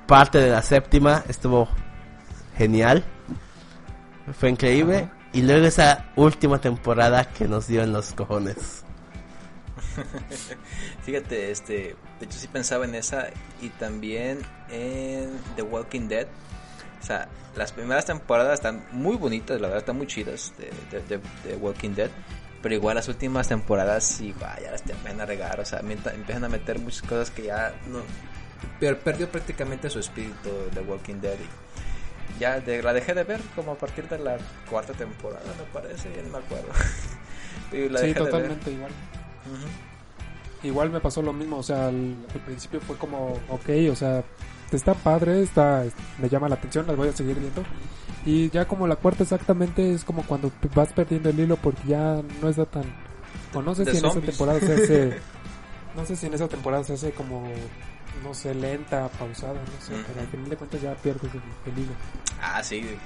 parte de la séptima estuvo genial. Fue increíble. Ajá. Y luego esa última temporada que nos dio en los cojones. Fíjate, este, de hecho sí pensaba en esa y también en The Walking Dead. O sea, las primeras temporadas están muy bonitas, la verdad están muy chidas de, de, de- de Walking Dead. Pero igual las últimas temporadas sí, va, ya las te empiezan a regar, o sea, empiezan a meter muchas cosas que ya no... per- perdió prácticamente su espíritu de Walking Dead y ya de- la dejé de ver como a partir de la cuarta temporada, me parece, ya no me acuerdo. Y la sí de totalmente igual. Igual me pasó lo mismo, o sea, al, al principio fue como, ok, o sea, está padre, está, me llama la atención, las voy a seguir viendo. Y ya como la cuarta exactamente es como cuando vas perdiendo el hilo porque ya no está tan... O no sé si en esa temporada se hace... No sé si en esa temporada se hace como, no sé, lenta, pausada, no sé, Ujú. pero al final de cuentas ya pierdes el, el hilo. Ah, sí.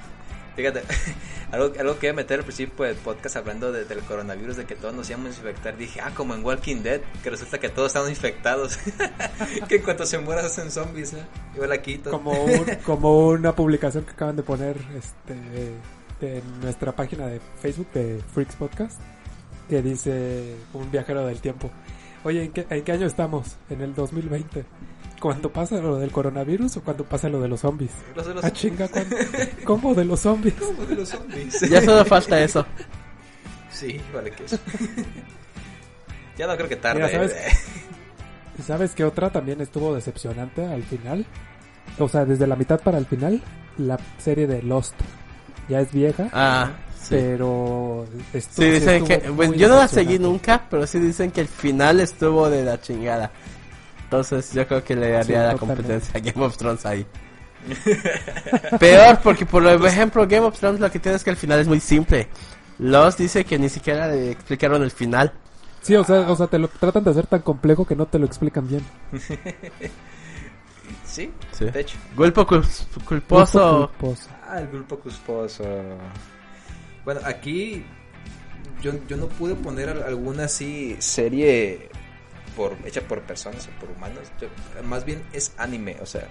Fíjate, algo, algo que iba a meter al principio del podcast hablando de- del coronavirus, de que todos nos íbamos a infectar. Dije, ah, como en Walking Dead, que resulta que todos estamos infectados. que en cuanto se mueran hacen zombies, ¿eh? Igual aquí todo. Como, un- como una publicación que acaban de poner este en nuestra página de Facebook de Freaks Podcast que dice un viajero del tiempo. Oye, ¿en qué, ¿en qué año estamos? En el 2020. ¿Cuándo pasa lo del coronavirus o cuando pasa lo de los zombies? Los de los Ah, chinga, ¿cuándo? ¿cómo de los zombies? ¿Cómo de los zombies? Ya solo falta eso. Sí, vale que es. ya no creo que tarde. Mira, ¿sabes? eh. ¿Y ¿Sabes qué otra también estuvo decepcionante al final? O sea, desde la mitad para el final, la serie de Lost. Ya es vieja, Ah, sí. pero... estu- Sí, dicen estuvo que... Pues yo no la seguí nunca, pero sí dicen que el final estuvo de la chingada. Entonces yo creo que le daría Sí, la totalmente. competencia a Game of Thrones ahí. Peor, porque por ejemplo Game of Thrones lo que tiene es que el final es muy simple. Los dice que ni siquiera le explicaron el final. Sí, o sea, o sea, te lo tratan de hacer tan complejo que no te lo explican bien. Sí, Sí. de hecho. Gulpo cul- culposo. Culposo. Ah, el grupo cusposo. Bueno, aquí yo, yo no pude poner al- alguna así serie por hecha por personas o por humanos. Yo- más bien es anime, o sea,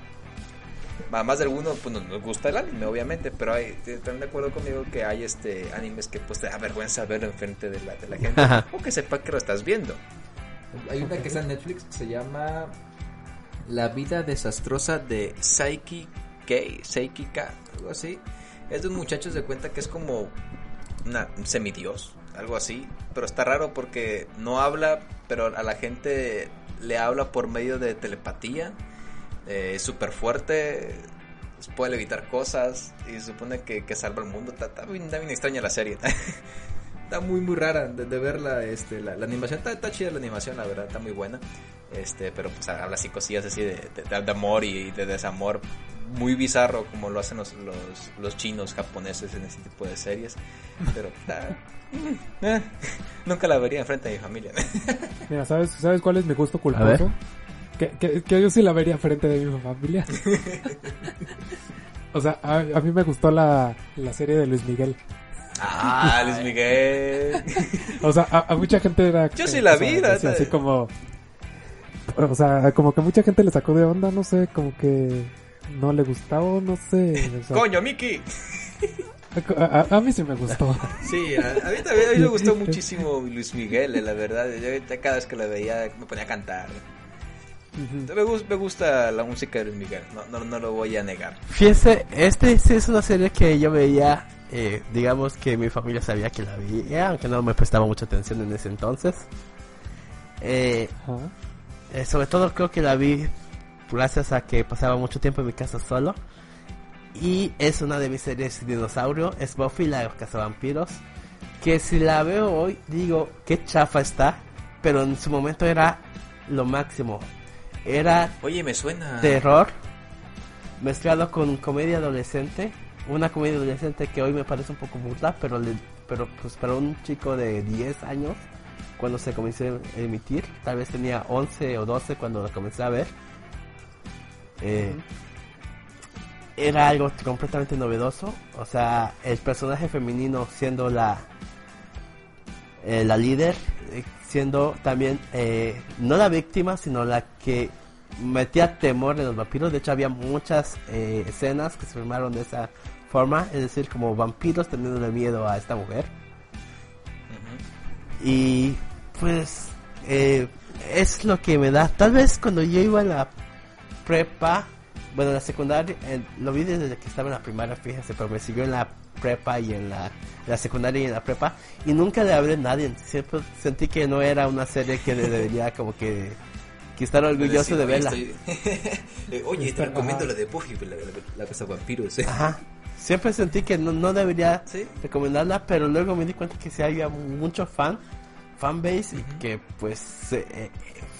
más de alguno pues nos nos gusta el anime, obviamente, pero hay, están de acuerdo conmigo que hay este animes que pues te da vergüenza verlo enfrente de la, de la gente Ajá. o que sepa que lo estás viendo. Hay una que está en Netflix que se llama La vida desastrosa de Saiki Kei, Saiki Ka, algo así. Es de un muchacho se cuenta que es como una, un semidios, algo así, pero está raro porque no habla, pero a la gente le habla por medio de telepatía. Eh, es súper fuerte, puede evitar cosas y supone que, que salva el mundo. Está, está bien, está bien extraña la serie. está muy muy rara de, de verla este la, la animación está, está chida la animación la verdad está muy buena este pero pues habla así cosillas así de, de- de amor y de desamor muy bizarro como lo hacen los, los, los chinos japoneses en ese tipo de series pero está mm, eh, nunca la vería enfrente de mi familia Mira, ¿sabes, ¿sabes cuál es mi gusto culposo? Que, que, que yo sí la vería frente de mi familia. o sea, a, a mí me gustó la, la serie de Luis Miguel. ah Luis Miguel O sea, a, a mucha gente era... Yo sí la o sea, así como... O sea, como que mucha gente le sacó de onda, no sé, como que no le gustaba, no sé. o sea, coño Miki a, a- a mí sí me gustó. Sí, a, a mí también a mí me gustó muchísimo Luis Miguel, eh, la verdad. Yo cada vez que la veía me ponía a cantar. Me, gus- me gusta la música de Luis Miguel, no, no, no lo voy a negar. Fíjense, este sí es una serie que yo veía, eh, digamos que mi familia sabía que la veía, aunque no me prestaba mucha atención en ese entonces. Eh. Eh, sobre todo creo que la vi gracias a que pasaba mucho tiempo en mi casa solo. Y es una de mis series dinosaurio, es Buffy la cazavampiros. Que si la veo hoy, digo, qué chafa está. Pero en su momento era lo máximo. Era Oye, me suena. terror mezclado con comedia adolescente. Una comedia adolescente que hoy me parece un poco burla, pero, le- pero pues para un chico de 10 años, cuando se comenzó a emitir, tal vez tenía 11 o 12 cuando la comencé a ver, eh, era algo completamente novedoso. O sea, el personaje femenino siendo la, eh, la líder, eh, siendo también no la víctima, sino la que metía temor en los vampiros. De hecho, había muchas escenas que se filmaron de esa forma, es decir, como vampiros teniendo miedo a esta mujer. Y pues eh, es lo que me da. Tal vez cuando yo iba a la prepa, bueno, en la secundaria, en- lo vi desde que estaba en la primaria, fíjese, pero me siguió en la prepa y en la, la secundaria y en la prepa. Y nunca le hablé a nadie. Siempre sentí que no era una serie que debería como que, que estar orgulloso de verla. estoy- Eh, Oye, te recomiendo la de Buffy, la, la, la casa vampiros. eh. Ajá. Siempre sentí que no, no debería Sí. recomendarla, pero luego me di cuenta que sí había mucho fan, fanbase, y que pues eh,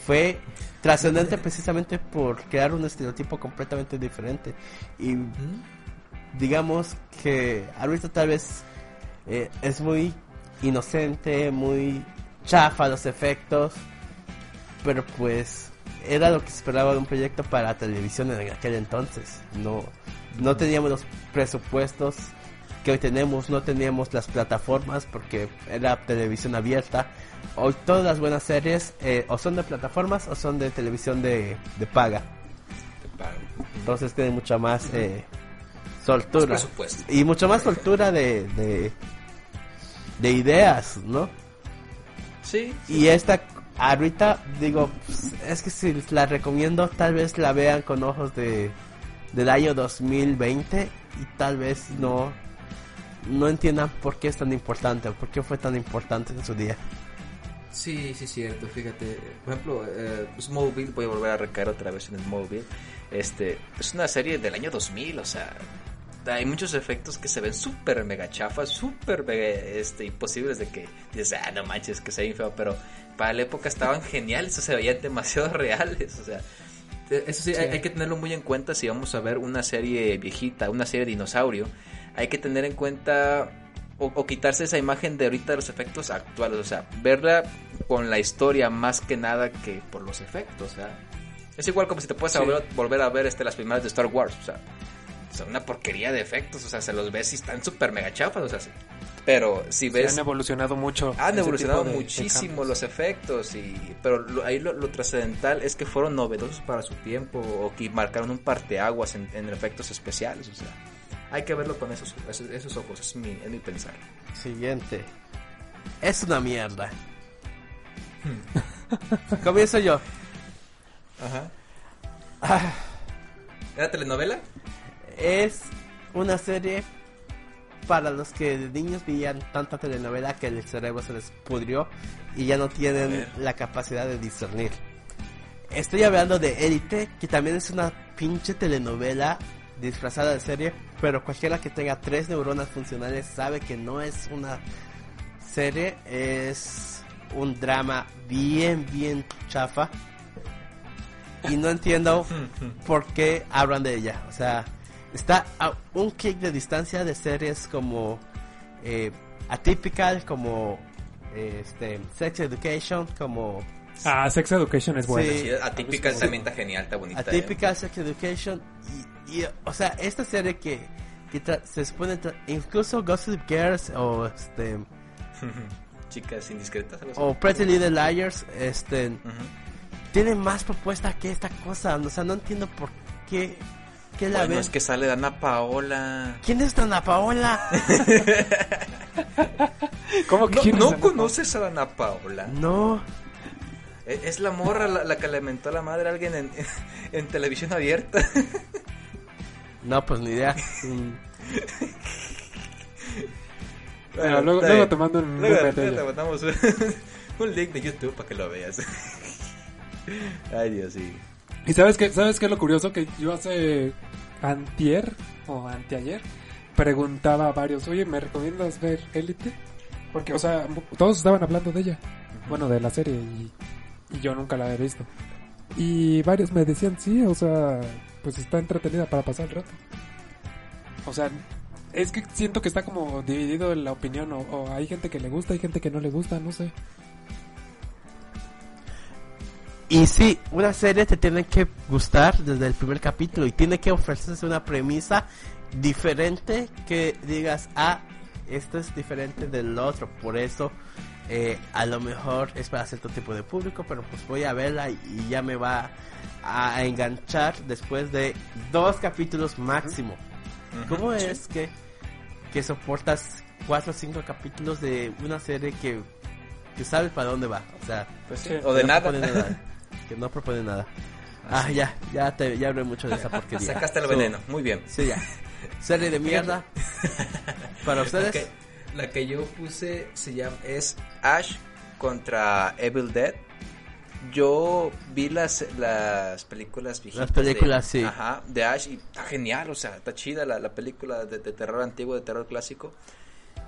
fue trascendente precisamente por crear un estereotipo completamente diferente. Y digamos que ahorita tal vez eh, es muy inocente, muy chafa los efectos, pero pues era lo que esperaba de un proyecto para televisión en aquel entonces. No, no teníamos los presupuestos que hoy tenemos, no teníamos las plataformas porque era televisión abierta. Hoy todas las buenas series eh, o son de plataformas o son de televisión de, de paga. Entonces tienen mucha más eh, soltura y mucho más soltura de, de, de ideas, ¿no? Sí. Y esta, ahorita digo, pues, es que si la recomiendo, tal vez la vean con ojos de del año 2020 y tal vez no no entiendan por qué es tan importante, por qué fue tan importante en su día. Sí, sí, cierto, fíjate. Por ejemplo, eh, Smallville, voy a volver a recaer otra vez en Smallville. Este, es una serie del año 2000, o sea, hay muchos efectos que se ven súper mega chafas, súper este, imposibles de que dices, ah, no manches, que sea bien feo, pero para la época estaban geniales, o sea, se veían demasiado reales, o sea. Eh, Eso sí, Hay, hay que tenerlo muy en cuenta si vamos a ver una serie viejita, una serie dinosaurio. Hay que tener en cuenta o, o quitarse esa imagen de ahorita de los efectos actuales, o sea, verla con la historia más que nada que por los efectos, o sea, Es igual como si te puedes Sí. volver, volver a ver este, las primeras de Star Wars. O sea, son una porquería de efectos. O sea, se los ves y están súper mega chafas. O sea, sí. Pero si ves. Han evolucionado mucho. Han evolucionado de- muchísimo los efectos. y Pero lo- ahí lo, lo trascendental es que fueron novedosos para su tiempo. O que marcaron un parteaguas en, en efectos especiales. O sea, hay que verlo con esos, esos, esos ojos. Es mi, es mi pensar. Siguiente. Es una mierda. Comienzo yo. Ajá. Ah, ¿Era telenovela? es una serie para los que de niños veían tanta telenovela que el cerebro se les pudrió y ya no tienen la capacidad de discernir. Estoy hablando de Élite, que también es una pinche telenovela disfrazada de serie, pero cualquiera que tenga tres neuronas funcionales sabe que no es una serie, es un drama bien, bien chafa. Y no entiendo por qué hablan de ella. O sea, está a un clic de distancia de series como eh, Atypical, como eh, este, Sex Education, como Ah, Sex Education es buena. Sí. Sí, atípica también está genial, está bonita. ¿eh? Atypical Sex Education. Y, y, o sea, esta serie que, que tra- se supone, tra- incluso Gossip Girls o, este, Chicas indiscretas. o Pretty Little Liars, este, Ujú. tiene más propuesta que esta cosa. O sea, no entiendo por qué, qué la Bueno, ven. es que sale Dana Paola. ¿Quién es Dana Paola? ¿Cómo que ¿No, ¿no conoces a Dana Paola? no. E- Es la morra la, la que le mentó la madre a alguien en, en televisión abierta. No, pues ni idea. Mm, Bueno, luego, te mando un Luego- te mandamos un, un link de YouTube para que lo veas. Ay, Dios, sí. ¿Y sabes qué, sabes qué es lo curioso? Que yo hace antier o anteayer preguntaba a varios, oye, ¿me recomiendas ver Élite? Porque, o sea, todos estaban hablando de ella. Bueno, de la serie y, y yo nunca la había visto. Y varios me decían, sí, o sea, pues está entretenida para pasar el rato. O sea, es que siento que está como dividido en la opinión. O, o hay gente que le gusta, hay gente que no le gusta, no sé. Y sí, una serie te tiene que gustar desde el primer capítulo y tiene que ofrecerse una premisa diferente que digas, ah, esto es diferente del otro, por eso eh, a lo mejor es para cierto tipo de público, pero pues voy a verla y, y ya me va a enganchar después de dos capítulos máximo. ¿Cómo sí. es que, que soportas cuatro o cinco capítulos de una serie que, que sabes para dónde va? O sea, Pues sí. O de no nada. Que no propone nada. Ah, ya, ya, te, ya hablé mucho de esa porquería. Sacaste el So, veneno. Muy bien. Sí, ya. Serie de mierda. Para ustedes. La que, la que yo puse se llama es Ash contra Evil Dead. Yo vi las, las películas Las películas, de, sí. Ajá, de Ash y está genial, o sea, está chida la, la película de, de terror antiguo, de terror clásico.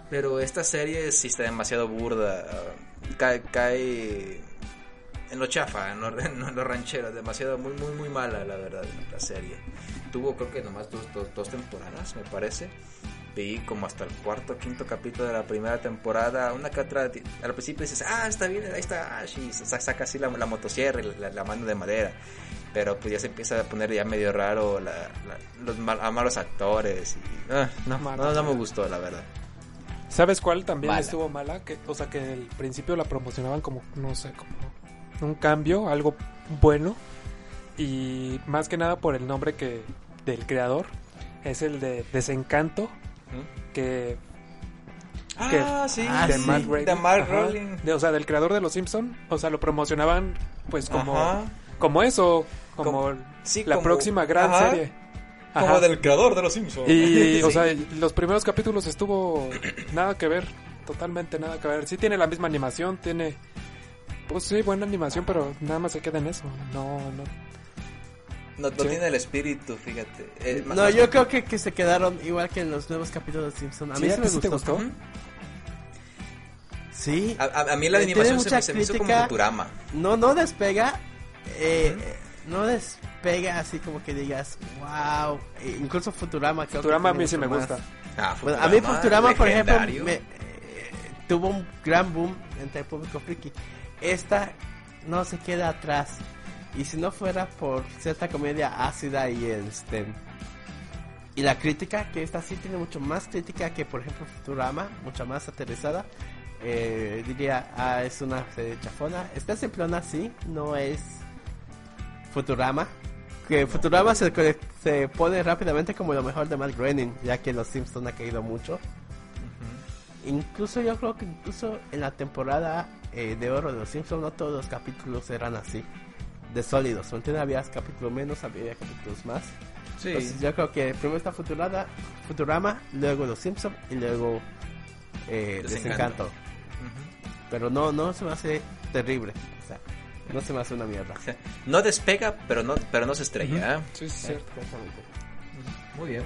Pero esta serie sí está demasiado burda. ah, Cae, cae en lo chafa, en lo, en lo ranchero. Demasiado, muy, muy, muy mala, la verdad, la serie. Tuvo, creo que nomás dos, dos, dos temporadas, me parece. Vi como hasta el cuarto quinto capítulo de la primera temporada. Una que otra, al principio dices, ah, está bien, ahí está Ash. Y sa- saca así la, la motosierra y la, la mano de madera. Pero pues ya se empieza a poner ya medio raro la, la- los mal- a malos actores. Y, ah, no, no, no me gustó, la verdad. ¿Sabes cuál también Mala. estuvo mala? Que, o sea, que al principio la promocionaban como, no sé, como un cambio, algo bueno. Y más que nada por el nombre que del creador. Es el de Desencanto. Que Ah, sí, Ah, de sí. Matt Groening. de Matt Ajá. De- o sea, del creador de Los Simpson. O sea, lo promocionaban pues como, Ajá. como eso. Como, Como- sí, la como- próxima gran ajá. serie. Como del creador de los Simpsons. Y, o sea, los primeros capítulos estuvo nada que ver, totalmente nada que ver. Sí tiene la misma animación, tiene, pues sí, buena animación, pero nada más se queda en eso. No, no. No, no Sí. tiene el espíritu, fíjate. Eh, No, más- yo creo que, que se quedaron igual que en los nuevos capítulos de Simpson. A mí ¿A sí ti me te gustó. Sí. A, a- a mí la Eh, animación se se me hizo como. Futurama. No, no despega. eh, No despega así como que digas, wow. Eh, incluso Futurama. creo que Futurama a mí sí me gusta. Ah, Bueno, a mí Futurama, por ejemplo, me, eh, tuvo un gran boom entre el público friki. Esta no se queda atrás. Y si no fuera por cierta comedia ácida y este y la crítica, que esta sí tiene mucho más crítica que por ejemplo Futurama, mucha más aterrizada, eh, diría, ah, es una serie chafona. Está simplona, sí, no es Futurama. Que Futurama se, se pone rápidamente como lo mejor de Matt Groening, ya que los Simpsons ha caído mucho. Incluso yo creo que incluso en la temporada eh, de oro de los Simpsons no todos los capítulos eran así, de sólidos. ¿Me Había capítulos menos, había capítulos más. Sí. Entonces yo creo que primero está Futurada, Futurama, luego Los Simpsons y luego eh, Desencanto. Pero no, no se me hace terrible. O sea, no se me hace una mierda. no despega, pero no, pero no se estrella. ¿eh? Sí. Muy bien.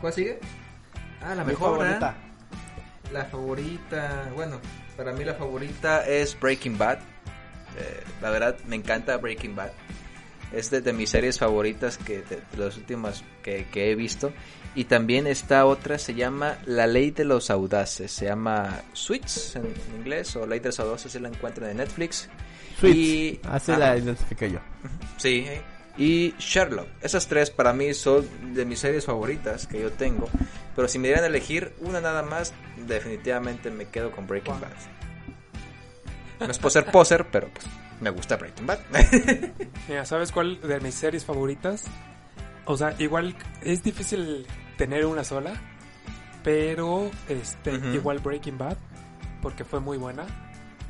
¿Cuál sigue? Ah, la mejor, favorita. La favorita, bueno, para mí la favorita es Breaking Bad. Eh, la verdad, me encanta Breaking Bad. Es de, mis series favoritas que de, las últimas que, he visto. Y también esta otra se llama La Ley de los Audaces. Se llama Switch en, inglés o Ley de los Audaces. Se la encuentran en Netflix. Switch. así la identifiqué yo. Sí. Y Sherlock. Esas tres para mí son de mis series favoritas que yo tengo. Pero si me dieran a elegir una nada más, definitivamente me quedo con Breaking Bad. No es por ser poser, pero pues me gusta Breaking Bad. Mira, ¿sabes cuál de mis series favoritas? O sea, igual es difícil tener una sola, pero este igual Breaking Bad porque fue muy buena.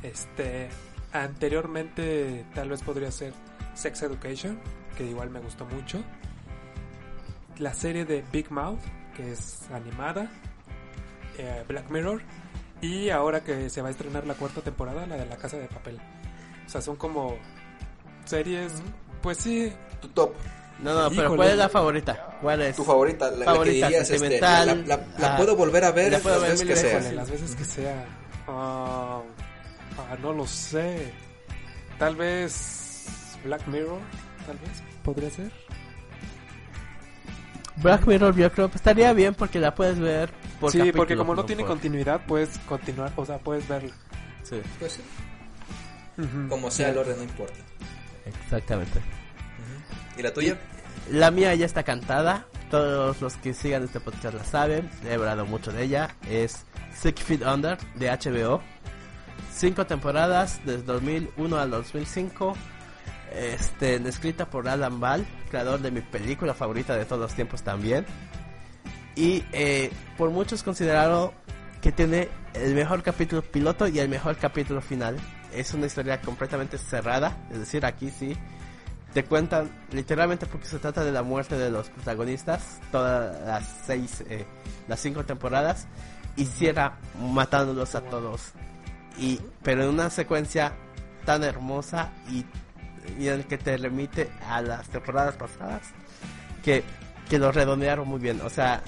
Este anteriormente tal vez podría ser Sex Education, que igual me gustó mucho. La serie de Big Mouth, que es animada. Eh, Black Mirror. Y ahora que se va a estrenar la cuarta temporada, la de La Casa de Papel. O sea, son como series, pues sí. Tu top. No, no, pero ¿cuál es la favorita? ¿Cuál es? Tu favorita, la, favorita, que este, la, puedo volver a ver las veces que sea. Las veces que sea. ah, no lo sé. Tal vez Black Mirror, tal vez, podría ser. Black Mirror yo creo que estaría bien porque la puedes ver por Sí, porque como no tiene continuidad, puedes continuar, o sea, puedes verla. Sí. Pues sí. Como sea el orden, no importa. Exactamente. ¿Y la tuya? La mía ya está cantada. Todos los que sigan este podcast la saben. He hablado mucho de ella. Es Six Feet Under de HBO. Cinco temporadas, desde 2001 al 2005. Este, escrita por Alan Ball, creador de mi película favorita de todos los tiempos también. Y eh, por muchos considerado que tiene el mejor capítulo piloto y el mejor capítulo final es una historia completamente cerrada, es decir, aquí sí te cuentan literalmente porque se trata de la muerte de los protagonistas, todas las seis, eh, las cinco temporadas, y cierra matándolos a todos. Y, pero en una secuencia tan hermosa y, y en el que te remite a las temporadas pasadas, que, que lo redondearon muy bien. O sea,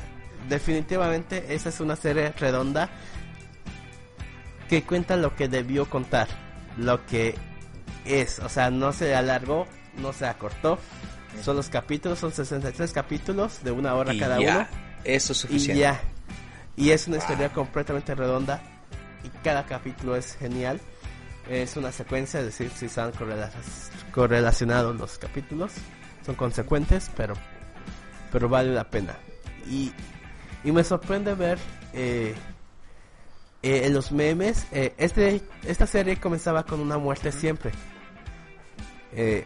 definitivamente esa es una serie redonda que cuenta lo que debió contar lo que es. O sea, no se alargó, no se acortó. Son los capítulos, son 63 capítulos de una hora cada uno. Eso es suficiente. Y ya. Y es una historia completamente redonda. Y cada capítulo es genial. Es una secuencia, es decir, si están correlacionados los capítulos. Son consecuentes, pero, pero vale la pena. Y, y me sorprende ver eh, eh, en los memes, eh, este, esta serie comenzaba con una muerte siempre. Eh,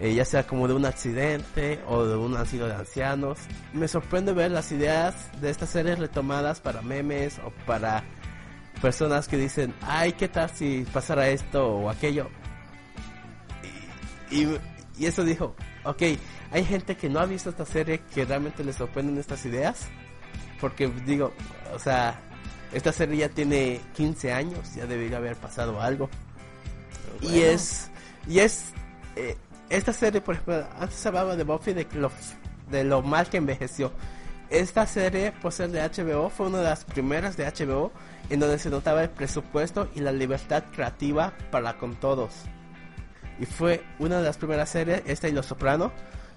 ya sea como de un accidente o de un asilo de ancianos. Me sorprende ver las ideas de estas series retomadas para memes o para personas que dicen, ay, ¿qué tal si pasara esto o aquello? Y, y eso dijo, ok, hay gente que no ha visto esta serie que realmente le sorprenden estas ideas. Porque digo, o sea, esta serie ya tiene 15 años, ya debería haber pasado algo. Y es, y es, eh, esta serie, por ejemplo, antes se hablaba de Buffy de lo, de lo mal que envejeció. Esta serie, por ser de HBO, fue una de las primeras de HBO en donde se notaba el presupuesto y la libertad creativa para con todos. Y fue una de las primeras series, esta y Los Soprano,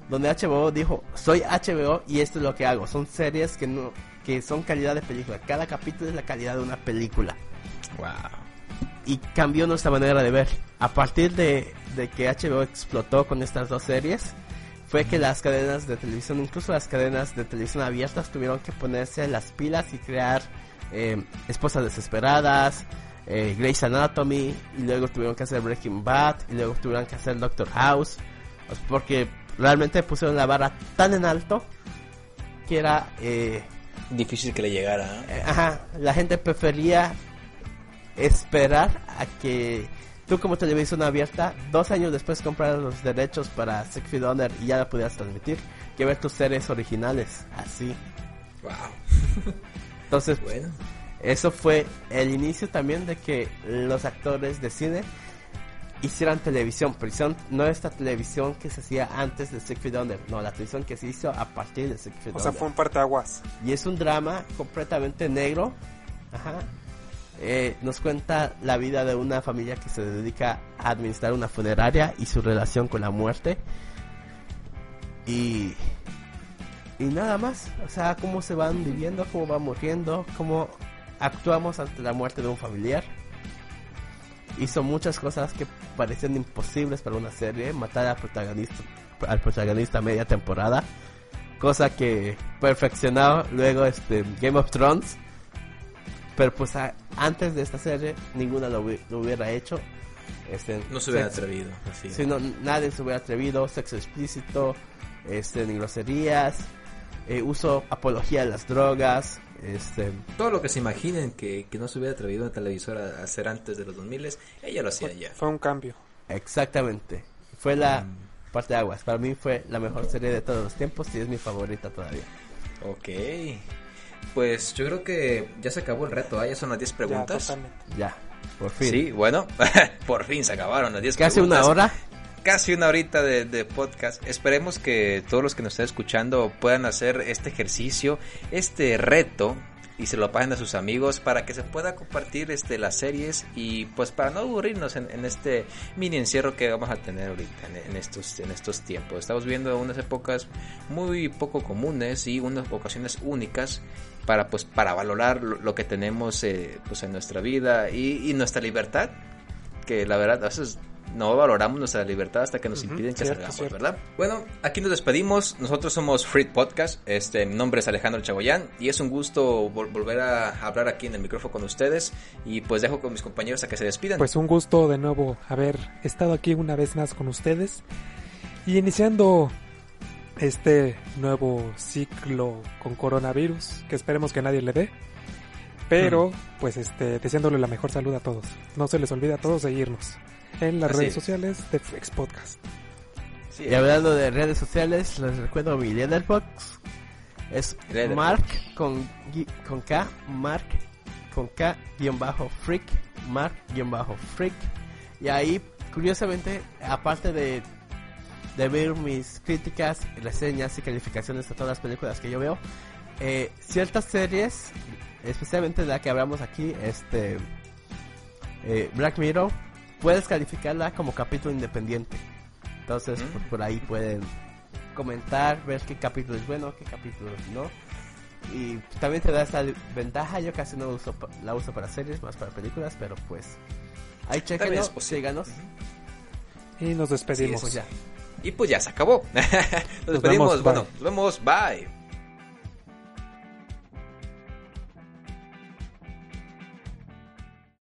donde HBO dijo, soy HBO y esto es lo que hago. Son series que no, que son calidad de película. Cada capítulo es la calidad de una película. Wow. y cambió nuestra manera de ver. A partir de, de que HBO explotó con estas dos series, fue que las cadenas de televisión, incluso las cadenas de televisión abiertas, tuvieron que ponerse las pilas y crear eh, Esposas Desesperadas, eh, Grey's Anatomy, y luego tuvieron que hacer Breaking Bad, y luego tuvieron que hacer Doctor House, porque realmente pusieron la barra tan en alto que era... Eh, Difícil que le llegara. ¿eh? eh, ajá, la gente prefería esperar a que tú como televisión abierta, dos años después compraras los derechos para Six Feet Under y ya la pudieras transmitir, que ver tus series originales, así. Wow. Entonces, Bueno. eso fue el inicio también de que los actores de cine hicieran televisión, pero hicieron no esta televisión que se hacía antes de Six Feet Under, no, la televisión que se hizo a partir de Six Feet O sea, Under. fue un parteaguas. Y es un drama completamente negro. Ajá. Eh, nos cuenta la vida de una familia que se dedica a administrar una funeraria y su relación con la muerte. Y, y nada más. O sea, cómo se van viviendo, cómo van muriendo, cómo actuamos ante la muerte de un familiar. Hizo muchas cosas que parecían imposibles para una serie. Matar al protagonista, al protagonista media temporada cosa que perfeccionó luego este Game of Thrones pero pues a- antes de esta serie ninguna lo, lo hubiera hecho este No se hubiera sexo- atrevido. Así. sí, no, nadie se hubiera atrevido sexo explícito este ni groserías eh, uso apología de las drogas este Todo lo que se imaginen que, que no se hubiera atrevido una televisora a hacer antes de los 2000 ella lo hacía ya. Fue un cambio. exactamente fue la Mm. parte de aguas para mí fue la mejor serie de todos los tiempos y es mi favorita todavía Ok. Pues yo creo que ya se acabó el reto, ¿ah? ya son las 10 Ya, preguntas. totalmente. ya por fin Sí, bueno, por fin se acabaron las 10 casi preguntas. una hora Casi una horita de, de podcast. Esperemos que todos los que nos estén escuchando puedan hacer este ejercicio, este reto y se lo pasen a sus amigos para que se pueda compartir este las series y pues para no aburrirnos en, en este mini encierro que vamos a tener ahorita en, en estos en estos tiempos. Estamos viendo unas épocas muy poco comunes y unas ocasiones únicas para pues para valorar lo, lo que tenemos eh, pues en nuestra vida y, y nuestra libertad que la verdad a veces no valoramos nuestra libertad hasta que nos Ujú, impiden que cierto, salgamos, cierto. ¿verdad? Bueno, aquí nos despedimos. Nosotros somos Free Podcast. Este, mi nombre es Alejandro Chagoyán y es un gusto vol- volver a hablar aquí en el micrófono con ustedes y pues dejo con mis compañeros a que se despidan. Pues un gusto de nuevo haber estado aquí una vez más con ustedes y iniciando este nuevo ciclo con coronavirus que esperemos que nadie le dé. Pero, pues, este, deseándole la mejor salud a todos. No se les olvide a todos seguirnos en las Así redes es. sociales de Freaks Podcast. Sí, Y hablando de redes sociales, les recuerdo mi Letterboxd. Es Letterboxd. Mark con, con K, Mark con K, guion bajo freak, Mark guion bajo freak. Y ahí, curiosamente, aparte de, de ver mis críticas, reseñas y calificaciones de todas las películas que yo veo, eh, ciertas series, especialmente la que hablamos aquí, este eh, Black Mirror, puedes calificarla como capítulo independiente. Entonces, Mm. por, por ahí pueden comentar, ver qué capítulo es bueno, qué capítulo no. Y también te da esta ventaja, yo casi no uso, la uso para series, más para películas, pero pues ahí chequenlo, síganos. Y nos despedimos. Pues ya. Y pues ya se acabó. nos Nos despedimos. vemos, bueno, bye. nos vemos. Bye.